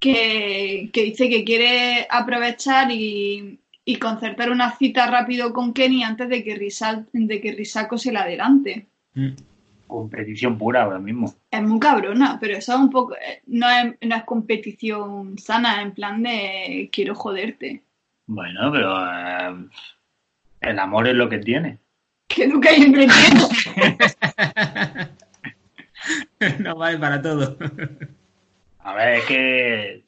que, que dice que quiere aprovechar y, y concertar una cita rápido con Kenny antes de que, Risa- de que Risako se la adelante. Mm. Competición pura ahora mismo. Es muy cabrona, pero eso es un poco. eh, No es, no es competición sana, en plan de quiero joderte. Bueno, pero eh, el amor es lo que tiene. (laughs) Que nunca hay entretiempo. no vale para todo. A ver, es que.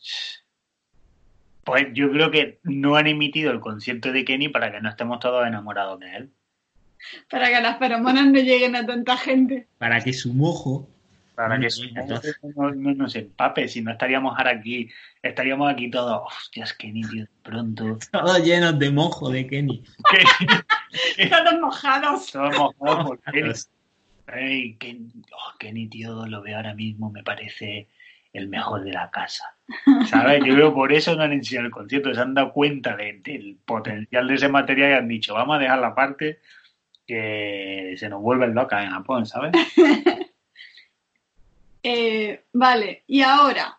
Pues yo creo que no han emitido el concierto de Kenny para que no estemos todos enamorados de él. Para que las feromonas no lleguen a tanta gente. Para que su mojo. Para que no, no nos empape, si no estaríamos ahora aquí, estaríamos aquí todos, hostias, Kenny, tío, de pronto. Todos llenos de mojo de Kenny. (laughs) Todos mojados. Todos mojados por Kenny. Ay, Ken- oh, Kenny, tío, lo veo ahora mismo, me parece el mejor de la casa. ¿Sabes? Yo creo por eso no han enseñado el concierto, se han dado cuenta de- del potencial de ese material y han dicho, vamos a dejar la parte que se nos vuelve loca en Japón, ¿sabes? (laughs) Eh, vale, y ahora.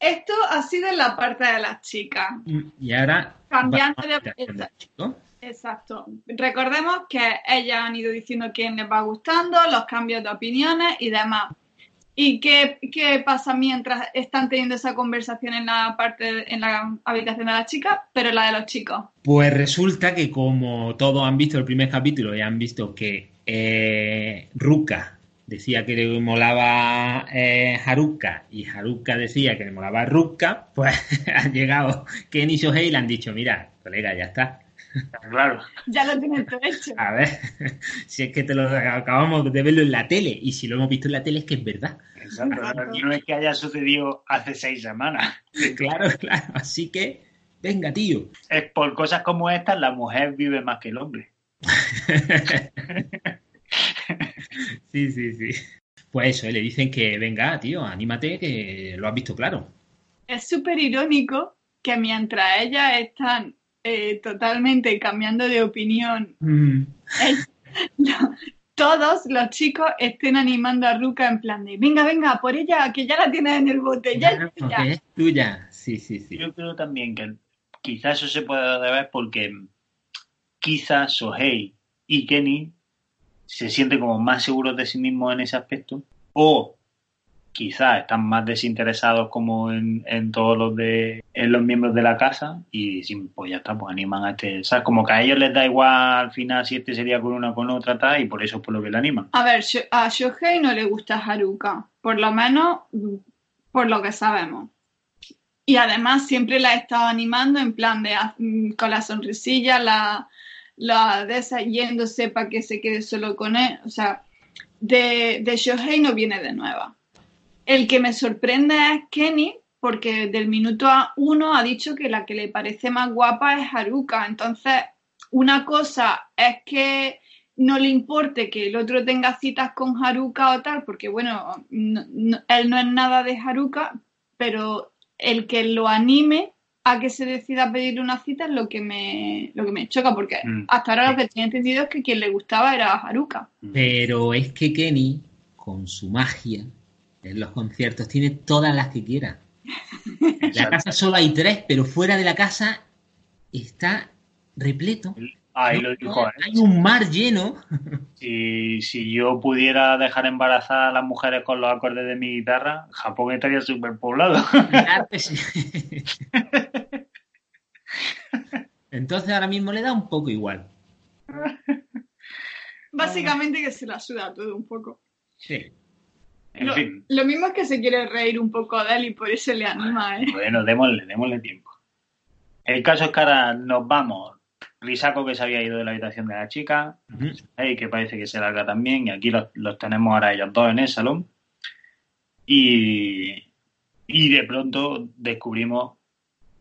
Esto ha sido en la parte de las chicas. Y ahora. Cambiando de- chico. Exacto. Recordemos que ellas han ido diciendo quién les va gustando, los cambios de opiniones y demás. ¿Y qué, qué pasa mientras están teniendo esa conversación en la parte, en la habitación de las chicas, pero en la de los chicos? Pues resulta que como todos han visto el primer capítulo y han visto que eh, Ruka decía que le molaba eh, Haruka y Haruka decía que le molaba Ruka, pues (laughs) han llegado Ken y Shohei y le han dicho, mira, colega, ya está. Claro. Ya lo tienen todo hecho. A ver, si es que te lo acabamos de verlo en la tele y si lo hemos visto en la tele es que es verdad. Exacto. No es que haya sucedido hace seis semanas. (laughs) Claro, claro. Así que, venga, tío. Es por cosas como estas la mujer vive más que el hombre. (laughs) Sí, sí, sí. Pues eso, le dicen que venga, tío, anímate, que lo has visto claro. Es súper irónico que mientras ellas están eh, totalmente cambiando de opinión Mm, no, todos los chicos estén animando a Ruka en plan de venga, venga, por ella, que ya la tienes en el bote, ya Claro, es tuya. es tuya. Sí, sí, sí. Yo creo también que quizás eso se puede deber porque quizás Sohei y Kenny se sienten como más seguros de sí mismos en ese aspecto o quizás están más desinteresados como en, todos los de en los miembros de la casa y sin, pues ya está, pues animan a este, ¿sabes? Como que a ellos les da igual al final si este sería con una o con otra tal y por eso es por lo que le animan. A ver, a Shohei no le gusta Haruka, por lo menos por lo que sabemos. Y además siempre la ha estado animando en plan de mm, con la sonrisilla, la, la de para que se quede solo con él. O sea, de, de Shohei no viene de nueva. El que me sorprende es Kenny, porque del minuto a uno ha dicho que la que le parece más guapa es Haruka. Entonces, una cosa es que no le importe que el otro tenga citas con Haruka o tal, porque bueno, no- no- él no es nada de Haruka, pero el que lo anime a que se decida a pedirle una cita es lo que me, lo que me choca, porque Mm. hasta ahora lo que tenía entendido es que quien le gustaba era Haruka. Pero es que Kenny, con su magia, en los conciertos, tiene todas las que quiera. En la casa solo hay tres, pero fuera de la casa está repleto. Ahí No, lo dijo, ¿eh? Hay un mar lleno. Si, si yo pudiera dejar embarazadas a las mujeres con los acordes de mi guitarra, Japón estaría súper poblado. Claro (laughs) que sí. Entonces ahora mismo le da un poco igual. Básicamente que se la suda todo un poco. Sí. En Lo, fin, lo mismo es que se quiere reír un poco de él y por eso le anima, ¿eh? bueno, démosle, démosle tiempo. El caso es que ahora nos vamos. Risako que se había ido de la habitación de la chica. Hey, que parece que se larga también, y aquí los, los tenemos ahora ellos dos en el salón. Y, y de pronto descubrimos,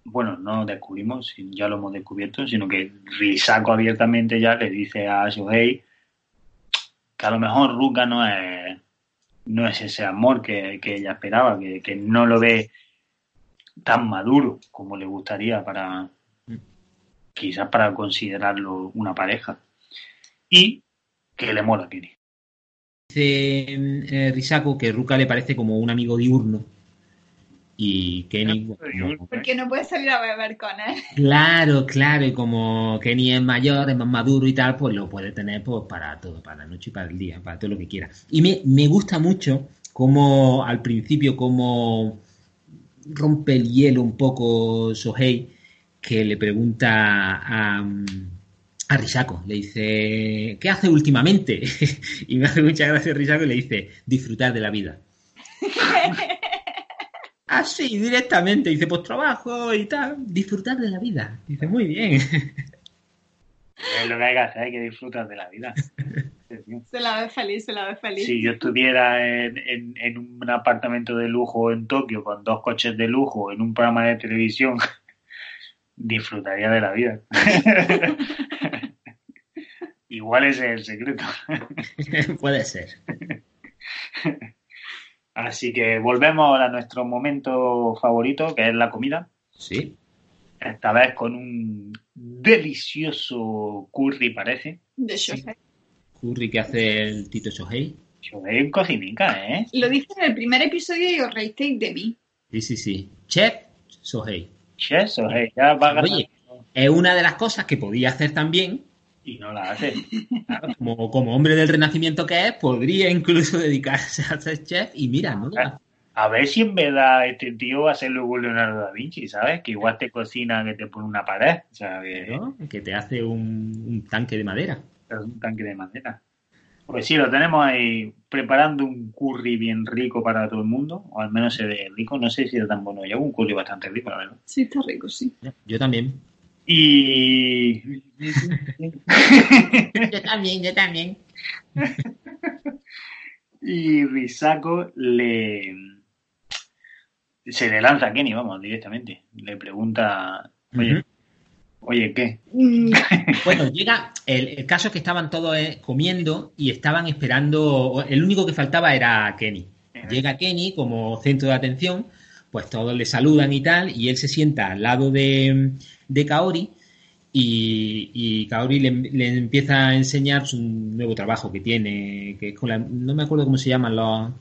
bueno, no descubrimos, ya lo hemos descubierto, sino que Risako abiertamente ya le dice a Shohei que a lo mejor Ruka no es, no es ese amor que, que ella esperaba, que, que no lo ve tan maduro como le gustaría para quizás para considerarlo una pareja y que le mola a Kenny. Dice eh, Risako que Ruka le parece como un amigo diurno. Y Kenny. como- Porque no puede salir a beber con él. (laughs) Claro, claro, y como Kenny es mayor, es más maduro y tal, pues lo puede tener pues, para todo, para la noche y para el día, para todo lo que quiera. Y me, me gusta mucho como al principio, como rompe el hielo un poco Sohei, que le pregunta a, a Risako, le dice, ¿qué hace últimamente? (laughs) y me hace mucha gracia Risako y le dice, disfrutar de la vida. (laughs) Así, directamente. Dice, pues trabajo y tal. Disfrutar de la vida. Dice, muy bien. Es lo que hay que hacer, hay que disfrutar de la vida. (laughs) Se la ve feliz, se la ve feliz. Si yo estuviera en, en- en un apartamento de lujo en Tokio con dos coches de lujo en un programa de televisión, (laughs) disfrutaría de la vida. (laughs) Igual ese es el secreto. Puede ser. Así que volvemos a nuestro momento favorito, que es la comida. Sí. Esta vez con un delicioso curry, parece. De Shohei. Curry que hace el Tito Shohei. Yo un cocinica, ¿eh? Lo dije en el primer episodio y os reísteis de mí. Sí, sí, sí. Chef Shohei. Che, eso, eh, ya va a ganar Oye. Es una de las cosas que podía hacer también. Y no la hace. claro, (laughs) como, como hombre del renacimiento que es, podría incluso dedicarse a ser chef. Y mira, ¿no? A ver si en verdad este tío va a ser luego Leonardo da Vinci, ¿sabes? Que igual te cocina que te pone una pared, sea, que ¿no? Que te hace un, un tanque de madera. es un tanque de madera. Pues sí, lo tenemos ahí preparando un curry bien rico para todo el mundo, o al menos se ve rico, no sé si es tan bueno. Yo hago un curry bastante rico, la verdad. Sí, está rico, sí. Yo también. Y... Yo también, yo también. y Risako le... Se le lanza a Kenny, vamos, directamente. Le pregunta, oye, oye, ¿qué? Mm, Bueno, llega. El, el caso es que estaban todos eh, comiendo y estaban esperando. El único que faltaba era Kenny. Llega Kenny como centro de atención, pues todos le saludan y tal, y él se sienta al lado de, de Kaori y, y Kaori le, le empieza a enseñar su nuevo trabajo que tiene, que es con la, no me acuerdo cómo se llaman los...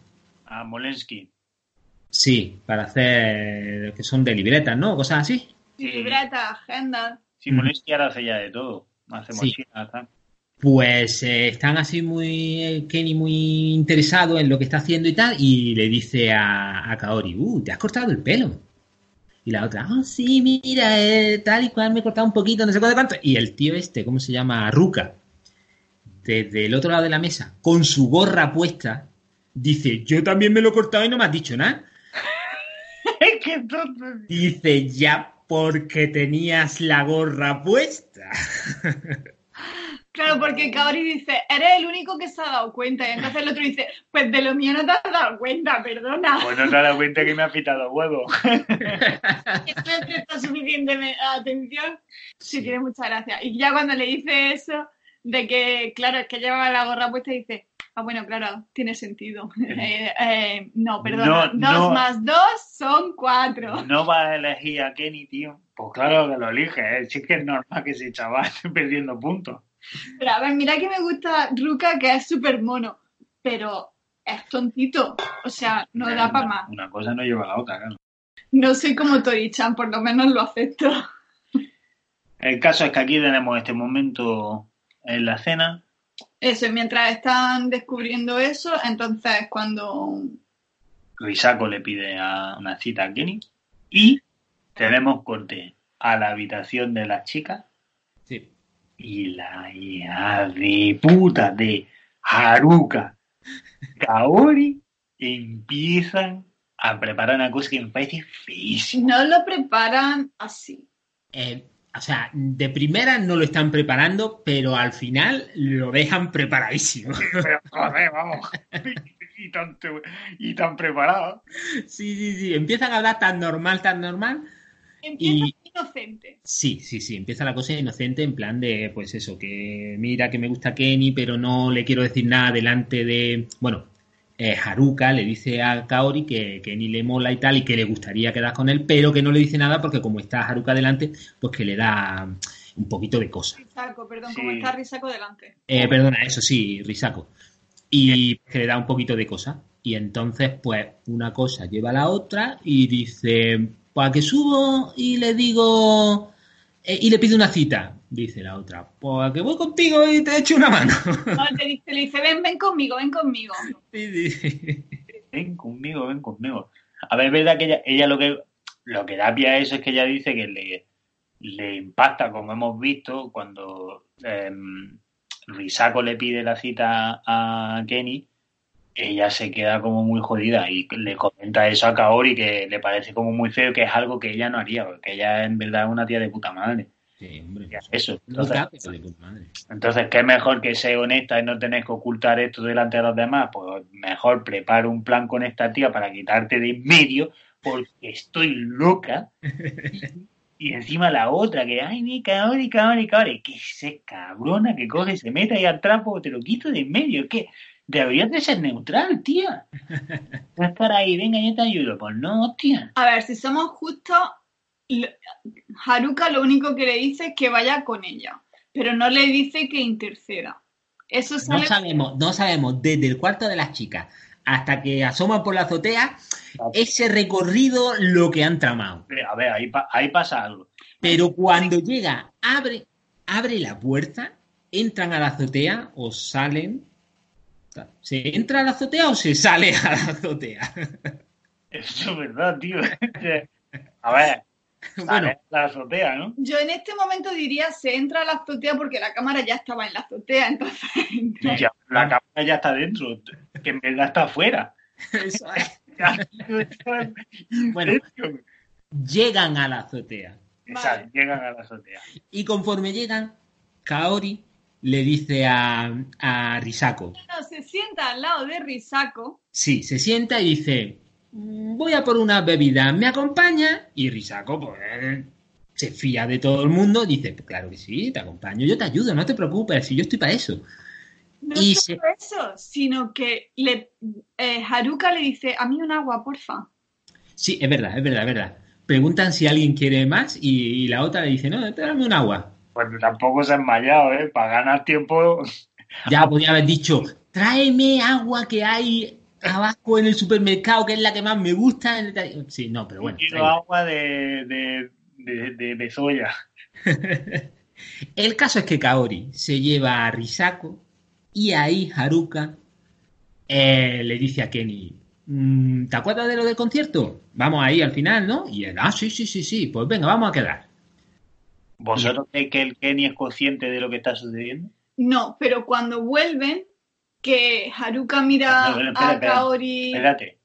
A Molensky. Sí, para hacer, que son de libretas, ¿no? Cosas así. Sí. Libreta, agenda. Sí, Molensky ahora hace ya de todo. Hace Sí. mochilas. Pues eh, están así muy, eh, Kenny muy interesado en lo que está haciendo y tal, y le dice a, a Kaori, uh, te has cortado el pelo. Y la otra, oh, sí, mira, eh, tal y cual me he cortado un poquito, no sé cuánto, cuánto. Y el tío este, ¿cómo se llama? Ruka, desde el otro lado de la mesa, con su gorra puesta, dice, yo también me lo he cortado y no me has dicho nada. (laughs) ¡Qué tonto! Dice, ya porque tenías la gorra puesta. (laughs) Claro, porque Kaori dice, eres el único que se ha dado cuenta. Y entonces el otro dice, pues de lo mío no te has dado cuenta, perdona. Pues no te has dado cuenta que me ha pitado huevo. (laughs) ¿No te presta suficiente atención? Sí, tiene mucha gracia. Y ya cuando le dice eso, de que, claro, es que llevaba la gorra puesta, dice, ah, bueno, claro, tiene sentido. (laughs) Eh, eh, no, perdona, No, dos no. más dos son cuatro. No vas a elegir a Kenny, tío. Pues claro que lo eliges. ¿eh? Sí que es normal que ese chaval esté perdiendo puntos. Pero a ver, mira que me gusta Ruka, que es súper mono, pero es tontito. O sea, no da para Una- más. Una cosa no lleva a la otra, claro. No soy como Tori-chan, por lo menos lo acepto. El caso es que aquí tenemos este momento en la cena. Eso, y mientras están descubriendo eso, entonces cuando Risako le pide a una cita a Kenny. Y tenemos corte a la habitación de las chicas. Y la hija de puta de Haruka Kaori empiezan a preparar una cosa que me parece feísima. no lo preparan así. Eh, o sea, de primera no lo están preparando, pero al final lo dejan preparadísimo. (laughs) Pero joder, vamos. Y tan, y tan preparado. Sí, sí, sí. Empiezan a hablar tan normal, tan normal. Empieza Y- inocente. Sí, sí, sí. Empieza la cosa inocente en plan de, pues eso, que mira que me gusta Kenny, pero no le quiero decir nada delante de. Bueno, eh, Haruka le dice a Kaori que Kenny le mola y tal, y que le gustaría quedar con él, pero que no le dice nada porque como está Haruka delante, pues que le da un poquito de cosa. Risaco, perdón, Sí. como está Risaco delante. Eh, perdona, eso sí, Risako. Y que le da un poquito de cosa. Y entonces, pues, una cosa lleva a la otra y dice, pues que subo y le digo, eh, y le pido una cita. Dice la otra, pues que voy contigo y te echo una mano. (laughs) No, te dice, le dice, ven, ven conmigo, ven conmigo. (laughs) Sí, sí. Ven conmigo, ven conmigo. A ver, es verdad que ella, ella lo que lo que da pie a eso es que ella dice que le, le impacta, como hemos visto, cuando em, Risako le pide la cita a Kenny, ella se queda como muy jodida y le comenta eso a Kaori que le parece como muy feo, que es algo que ella no haría, porque ella en verdad es una tía de puta madre. Sí, hombre. Y hace Eso. Entonces, Loca, pero de puta madre. entonces, ¿qué mejor que ser honesta y no tener que ocultar esto delante de los demás? Pues mejor prepara un plan con esta tía para quitarte de en medio porque estoy loca. (laughs) Y encima la otra, que, ay, mi cabrón, cabrón, cabrón, que se cabrona que coge, se mete ahí atrás, pues te lo quito de en medio. que Deberías de ser neutral, tía. (laughs) No estar ahí, venga, yo te ayudo. Pues no, tía. A ver, si somos justos, Haruka lo único que le dice es que vaya con ella, pero no le dice que interceda. Eso No sale sabemos, no sabemos desde el cuarto de las chicas hasta que asoman por la azotea ese recorrido lo que han tramado. A ver, ahí, pa- ahí pasa algo. Pero cuando llega, abre, abre la puerta, entran a la azotea o salen. ¿Se entra a la azotea o se sale a la azotea? (laughs) Eso es verdad, tío. (laughs) A ver, Bueno, la azotea, ¿no? Yo en este momento diría se entra a la azotea porque la cámara ya estaba en la azotea, entonces. Ya, la cámara ya está dentro, que en verdad está afuera. eso es. (laughs) Ya, Bueno. llegan a la azotea. Exacto, llegan a la azotea. Y conforme llegan, Kaori le dice a, a Risako. No, se sienta al lado de Risako. Sí, se sienta y dice, "Mm, voy a por una bebida, ¿me acompaña? Y Risako, pues, se fía de todo el mundo, dice, pues claro que sí, te acompaño, yo te ayudo, no te preocupes, si yo estoy para eso. No Y solo eso, sino que le, eh, Haruka le dice, a mí un agua, porfa. Sí, es verdad, es verdad, es verdad. Preguntan si alguien quiere más y, y la otra le dice, no, tráeme un agua. Pues tampoco se ha enmayado, ¿eh? Para ganar tiempo. Ya podía haber dicho, tráeme agua que hay abajo en el supermercado, que es la que más me gusta. Sí, no, pero bueno. Quiero agua de, de, de, de, soya. (laughs) el caso es que Kaori se lleva a Risako y ahí Haruka eh, le dice a Kenny, mm, ¿te acuerdas de lo del concierto? Vamos ahí al final, ¿no? Y él, ah, sí, sí, sí, sí, pues venga, vamos a quedar. ¿Vosotros creéis que el Kenny es consciente de lo que está sucediendo? No, pero cuando vuelven, que Haruka mira a Kaori. Espérate,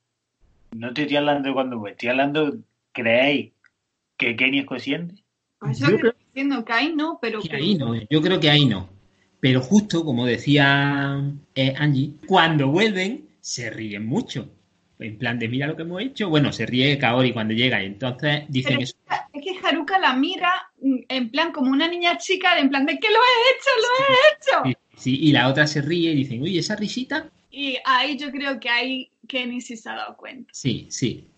no te estoy hablando de cuando vuelven, estoy hablando, ¿creéis que Kenny es consciente? Pues yo, creo... diciendo que ahí no, pero. Que ahí no, yo creo que ahí no. Pero justo, como decía eh, Angie, cuando vuelven, se ríen mucho en plan de mira lo que hemos hecho. Bueno, se ríe Kaori cuando llega y entonces dicen eso. Es que Haruka la mira mm, en plan como una niña chica, en plan de que lo he hecho, lo he hecho. Sí, y la otra se ríe y dicen, uy, esa risita. Y ahí yo creo que ahí Kenny sí se ha dado cuenta. Sí, sí.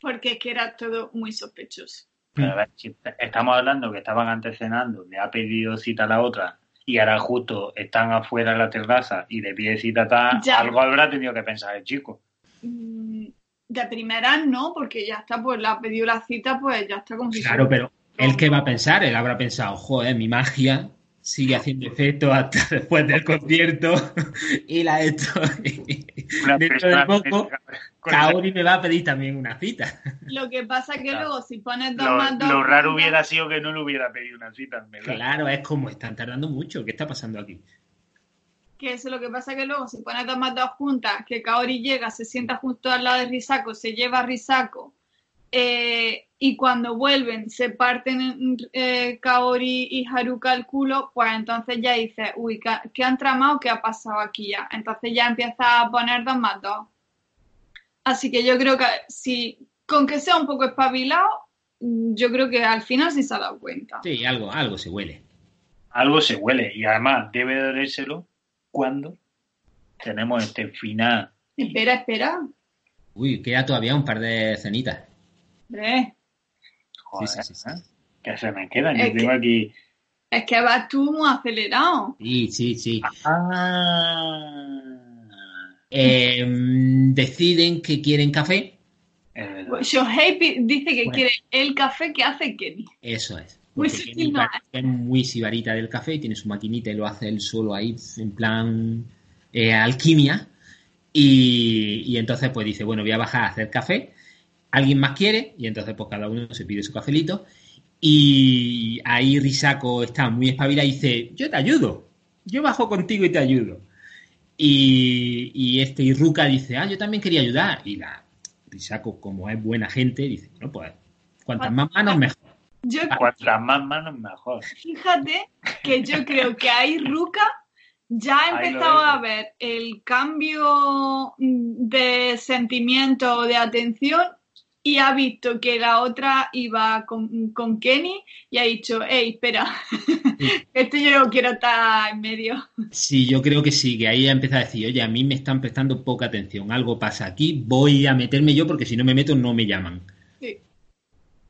Porque es que era todo muy sospechoso. Pero a ver, si estamos hablando que estaban antes cenando, le ha pedido cita a la otra y ahora justo están afuera en la terraza y le pide cita a algo habrá tenido que pensar el chico. Mm, de primera no, porque ya está, pues le ha pedido la cita, pues ya está como si Claro, pero él qué va a pensar, él habrá pensado, joder, mi magia sigue haciendo efecto hasta (laughs) después del concierto (laughs) y la hecho (laughs) dentro de poco Kaori me va a pedir también una cita. (laughs) Lo que pasa que luego si pones dos más dos... Lo raro hubiera sido que no le hubiera pedido una cita, Claro, es como están tardando mucho. ¿Qué está pasando aquí? que eso lo que pasa que luego se pone dos más dos juntas, que Kaori llega, se sienta justo al lado de Risako, se lleva a Risako, eh, y cuando vuelven se parten eh, Kaori y Haruka el culo, pues entonces ya dice, uy, ¿qué, han tramado? ¿Qué ha pasado aquí ya? Entonces ya empieza a poner dos más dos. Así que yo creo que si, con que sea un poco espabilado, yo creo que al final sí se ha dado cuenta. Sí, algo, algo se huele. Algo se huele, y además debe de dárselo cuando tenemos este final. Espera, espera. Uy, queda todavía un par de cenitas. Joder, sí, sí, sí, Que se me quedan. Yo tengo aquí. Es que vas tú muy acelerado. Sí, sí, sí. Ah. Em, deciden que quieren café. Pues Shohei dice que quiere el café que hace Kenny. Eso es. Muy es muy sibarita del café, tiene su maquinita y lo hace él solo ahí, en plan eh, alquimia. Y, entonces pues dice, bueno, voy a bajar a hacer café. ¿Alguien más quiere? Y entonces pues cada uno se pide su cafelito. Y ahí Risako está muy espabilado y dice, yo te ayudo. Yo bajo contigo y te ayudo. Y, y este Iruka dice, ah, yo también quería ayudar. Y la Risako, como es buena gente, dice, bueno, pues cuantas más manos mejor. Yo, Cuantas más manos, mejor. Fíjate que yo creo que ahí Ruka ya ha empezado a ver el cambio de sentimiento o de atención y ha visto que la otra iba con, Kenny y ha dicho, hey, espera, (laughs) esto yo no quiero estar en medio. Sí, yo creo que sí, que ahí ha empezado a decir, oye, a mí me están prestando poca atención, algo pasa aquí, voy a meterme yo porque si no me meto no me llaman.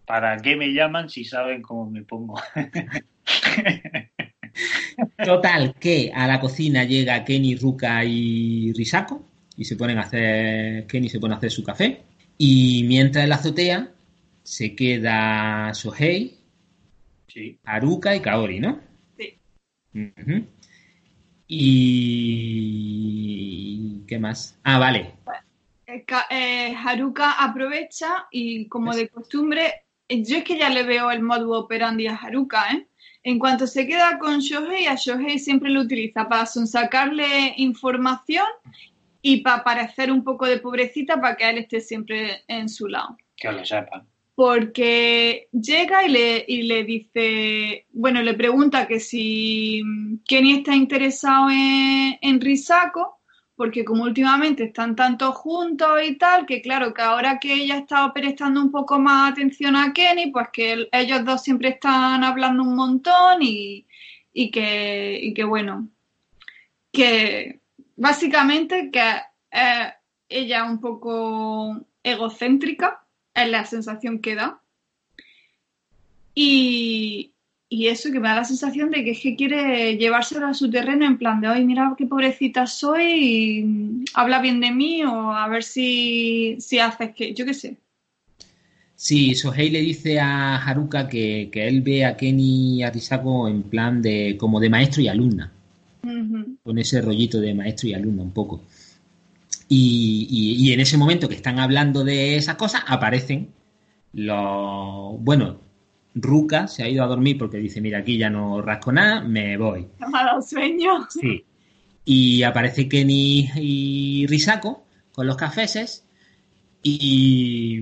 ¿Para qué me llaman si saben cómo me pongo? (laughs) Total, que a la cocina llega Kenny, Ruka y Risako y se ponen a hacer, Kenny se pone a hacer su café y mientras en la azotea se queda Sohei, sí. Haruka y Kaori, ¿no? Sí. Y... ¿Qué más? Ah, vale. Eh, eh, Haruka aprovecha y como de costumbre yo es que ya le veo el modo operandi a Haruka, ¿eh? En cuanto se queda con Shohei, a Shohei siempre lo utiliza para sacarle información y para parecer un poco de pobrecita para que él esté siempre en su lado. Que lo sepa. Porque llega y le, y le dice, bueno, le pregunta que si Kenny está interesado en, en Risako porque como últimamente están tanto juntos y tal, que claro, que ahora que ella está prestando un poco más atención a Kenny, pues que ellos dos siempre están hablando un montón y, y, que, y que bueno, que básicamente que es ella un poco egocéntrica, es la sensación que da. Y, y eso que me da la sensación de que es que quiere llevárselo a su terreno en plan de, ay, mira qué pobrecita soy y habla bien de mí o a ver si, si haces que, yo qué sé. Sí, Sohei le dice a Haruka que, que, él ve a Kenny y a Risako en plan de como de maestro y alumna. Uh -huh. Con ese rollito de maestro y alumna un poco. Y, y, y, en ese momento que están hablando de esas cosas, aparecen los. Bueno, Ruka se ha ido a dormir porque dice: Mira, aquí ya no rasco nada, me voy. Dado sueño. Sí. Y aparece Kenny y Risako con los cafeses y,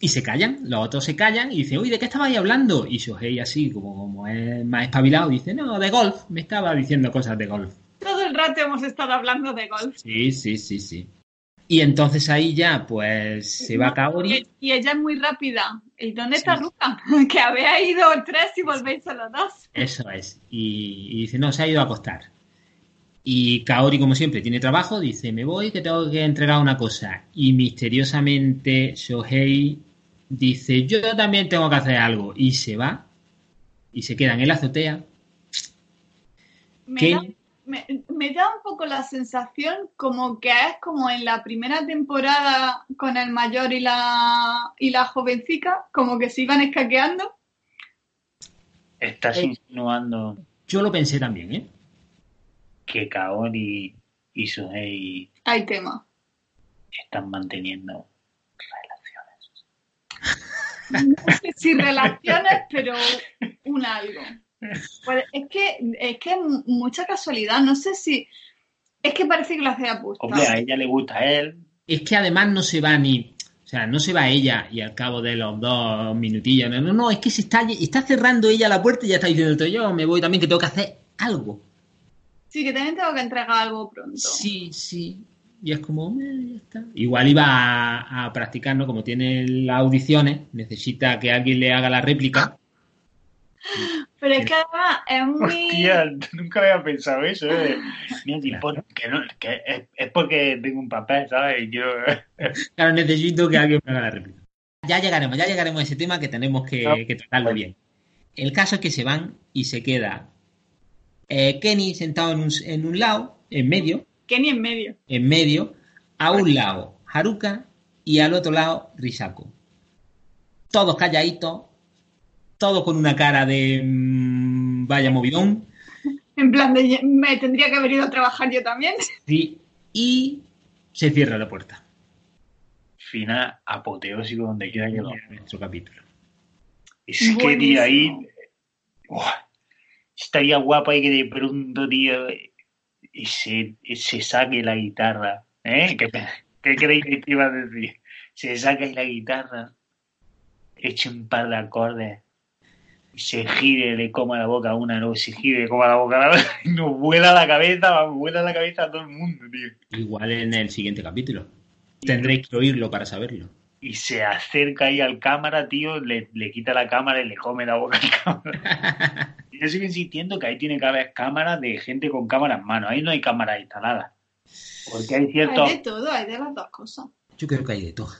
y, se callan. Los otros se callan y dicen: Uy, ¿de qué estabais hablando? Y Shohei, así como, como es más espabilado, dice: No, de golf. Me estaba diciendo cosas de golf. El rato hemos estado hablando de golf. Sí, sí, sí, sí. Y entonces ahí ya, pues, se va Kaori. Y ella es muy rápida. ¿Y dónde está sí. Ruka? (laughs) Que había ido tres y volvéis a los dos. Eso es. Y, y, dice, no, se ha ido a acostar. Y Kaori, como siempre, tiene trabajo, dice, me voy que tengo que entregar una cosa. Y misteriosamente Shohei dice, yo también tengo que hacer algo. Y se va. Y se queda en la azotea. Me. Me, da un poco la sensación como que es como en la primera temporada con el mayor y la, y la jovencica, como que se iban escaqueando. Estás eh, insinuando. Yo lo pensé también, ¿eh? Que Kaori y Suhei. Hay tema. Están manteniendo relaciones. No sé si relaciones, pero un algo. Pues es que es que mucha casualidad, no sé si es que parece que lo hace a gusto. Hombre, a ella le gusta a él. Es que además no se va ni, o sea, no se va ella y al cabo de los dos minutillos, no, no, no es que se está, está cerrando ella la puerta y ya está diciendo, yo me voy también que tengo que hacer algo. Sí, que también tengo que entregar algo pronto. Sí, sí. Y es como, eh, ya está. Igual iba a, a practicar, ¿no? Como tiene las audiciones, necesita que alguien le haga la réplica. (laughs) Pero es que además es (laughs) muy. Hostia, nunca había pensado eso, ¿eh? (laughs) Claro. Que, no, que es, es, porque tengo un papel, ¿sabes? Y yo. (laughs) claro, necesito que alguien me haga la réplica. Ya llegaremos, ya llegaremos a ese tema que tenemos que, no. que tratarlo bien. El caso es que se van y se queda eh, Kenny sentado en un, en un lado, en medio. Kenny en medio. En medio. A un lado, Haruka y al otro lado, Risako. Todos calladitos, todo con una cara de mmm, vaya movidón. En plan de me tendría que haber ido a trabajar yo también. Sí, y se cierra la puerta. Final apoteósico donde quiera que lo nuestro capítulo. Es que, tío, ahí. Oh, estaría guapa y que de pronto, tío, y se, se saque la guitarra. ¿Eh? ¿Qué, qué creéis que te iba a decir? Se saque la guitarra, eche un par de acordes se gire, le coma la boca a una, luego se gire, le coma la boca a la otra, (laughs) y nos vuela la cabeza, vuela la cabeza a todo el mundo, tío. Igual en el siguiente capítulo. Tendréis que oírlo para saberlo. Y se acerca ahí al cámara, tío, le, le quita la cámara y le come la boca al cámara. (laughs) yo sigo insistiendo que ahí tiene que haber cámaras de gente con cámara en mano. Ahí no hay cámaras instaladas. Porque hay ciertos... Hay de todo, hay de las dos cosas. Yo creo que hay de todo.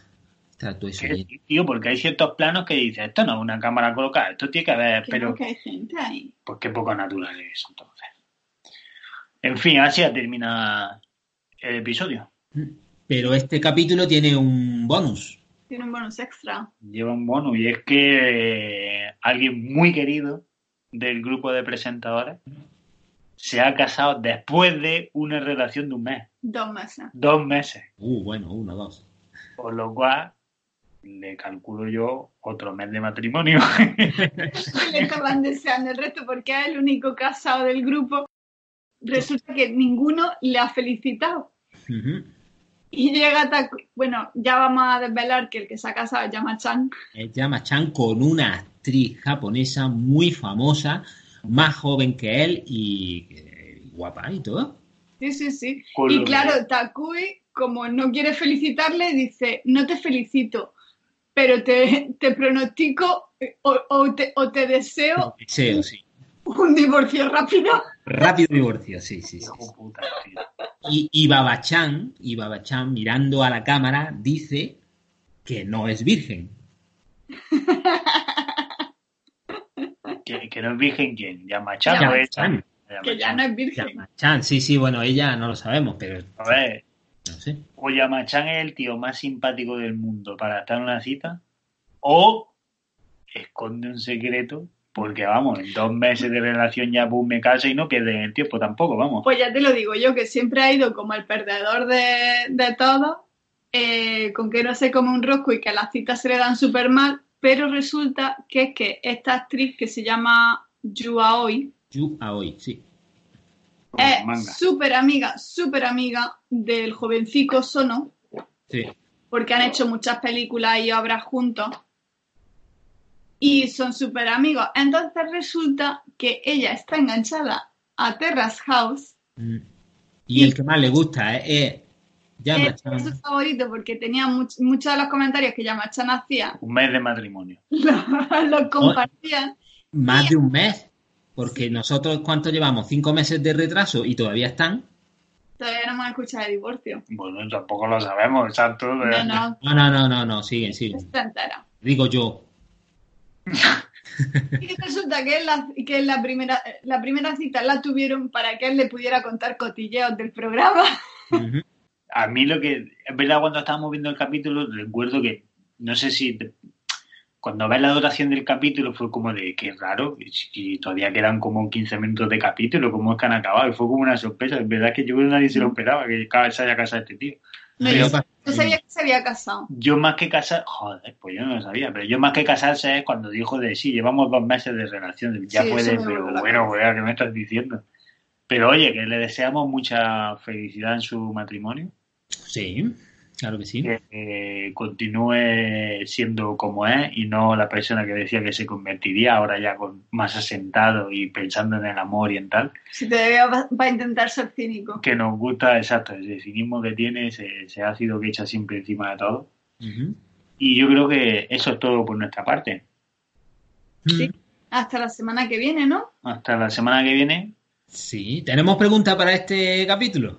Todo eso ¿Qué, tío, porque hay ciertos planos que dices, esto no es una cámara colocada, esto tiene que haber, pero... que hay gente ahí. Pues qué poco natural es entonces. En fin, así termina el episodio. Pero este capítulo tiene un bonus. Tiene un bonus extra. Lleva un bonus y es que eh, alguien muy querido del grupo de presentadores se ha casado después de una relación de un mes. Dos meses. Dos meses. Uh, bueno, uno, dos. Por lo cual le calculo yo otro mes de matrimonio. (laughs) le estaban deseando el resto porque es el único casado del grupo. Resulta que ninguno le ha felicitado. Uh -huh. Y llega, bueno, ya vamos a desvelar que el que se ha casado es Yama-chan. Es Yama-chan con una actriz japonesa muy famosa, más joven que él y eh, guapa y todo. Sí, sí, sí. Y claro, Takui, como no quiere felicitarle, dice, no te felicito, pero te, te pronostico o, o, te, o, te, deseo, deseo sí. un divorcio rápido. Rápido divorcio, sí, sí. sí, sí. Y, y Babachan, y Babachan, mirando a la cámara, dice que no es virgen. Que, que no es virgen, ¿quién? ¿Yamachan o? Que ya no es virgen. Yamachan, sí, sí, bueno, ella no lo sabemos, pero A ver, sé. o Yamachan es el tío más simpático del mundo para estar en una cita, o esconde un secreto, porque vamos, en dos meses de relación ya boom, me caso y no pierde el tiempo tampoco, vamos. Pues ya te lo digo yo, que siempre ha ido como el perdedor de, de todo, eh, con que no se come un rosco y que las citas se le dan súper mal, pero resulta que es que esta actriz que se llama Yu Aoi Yu Aoi, sí. Es manga. súper amiga, súper amiga del jovencico Sono, Sí. porque han hecho muchas películas y obras juntos y son súper amigos. Entonces resulta que ella está enganchada a Terrace House Mm. Y el que más le gusta es, es Yamachan. Es su favorito porque tenía much- muchos de los comentarios que Yamachan hacía, Un mes de matrimonio. (laughs) los compartían. Más de un mes. Porque nosotros, ¿cuánto llevamos? Cinco meses de retraso y todavía están. Todavía no hemos escuchado de divorcio. Bueno, tampoco lo sabemos, exacto. No, no, No, no, no, no, no, siguen, siguen. Digo yo. (laughs) Y resulta que, la, que la, primera, la primera cita la tuvieron para que él le pudiera contar cotilleos del programa. A mí lo que, es verdad, cuando estábamos viendo el capítulo, recuerdo que, no sé si, cuando ves la duración del capítulo fue como de, qué raro, y todavía quedan como 15 minutos de capítulo, ¿cómo es que han acabado? Y fue como una sorpresa, es verdad que yo creo que nadie se lo esperaba, que se haya casado este tío. No, Pero yo, sabía que se había casado. Yo más que casar, joder, pues yo no lo sabía, pero yo más que casarse es cuando dijo de sí, llevamos dos meses de relación, ya Sí, puede, eso me pero bueno, cabeza. weá, ¿qué me estás diciendo? Pero oye, que le deseamos mucha felicidad en su matrimonio, Sí, claro que sí. que eh, continúe siendo como es y no la persona que decía que se convertiría ahora ya con más asentado y pensando en el amor y en tal, Si todavía va, va a intentar ser cínico. que nos gusta, exacto, ese cinismo que tiene, ese, ese ácido que echa siempre encima de todo. Y yo creo que eso es todo por nuestra parte. Sí. Hasta la semana que viene, ¿no? Hasta la semana que viene. Sí, ¿tenemos preguntas para este capítulo?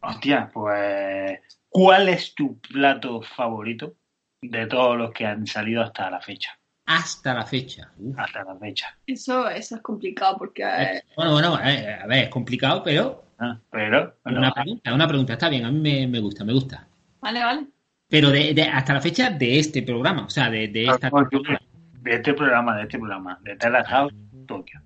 Hostia, pues, ¿cuál es tu plato favorito de todos los que han salido hasta la fecha? Hasta la fecha. Uf. Hasta la fecha. Eso, eso es complicado porque eh, Bueno, bueno, eh, a ver, es complicado, pero Ah, pero, una pregunta, una pregunta, está bien, a mí me, me gusta, me gusta. Vale, vale. Pero de, de- hasta la fecha de este programa, o sea, de, de esta temporada. de este programa, de este programa, de Terrace House Tokio.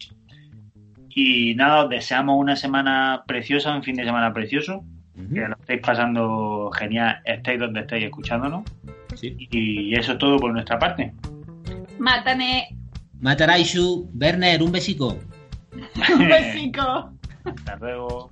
Y nada, os deseamos una semana preciosa, un fin de semana precioso, Que lo estéis pasando genial, estéis donde estéis escuchándonos. sí. Y eso es todo por nuestra parte. Mátane. Mataraishu, Werner, un besico. (laughs) Un besico. Hasta luego.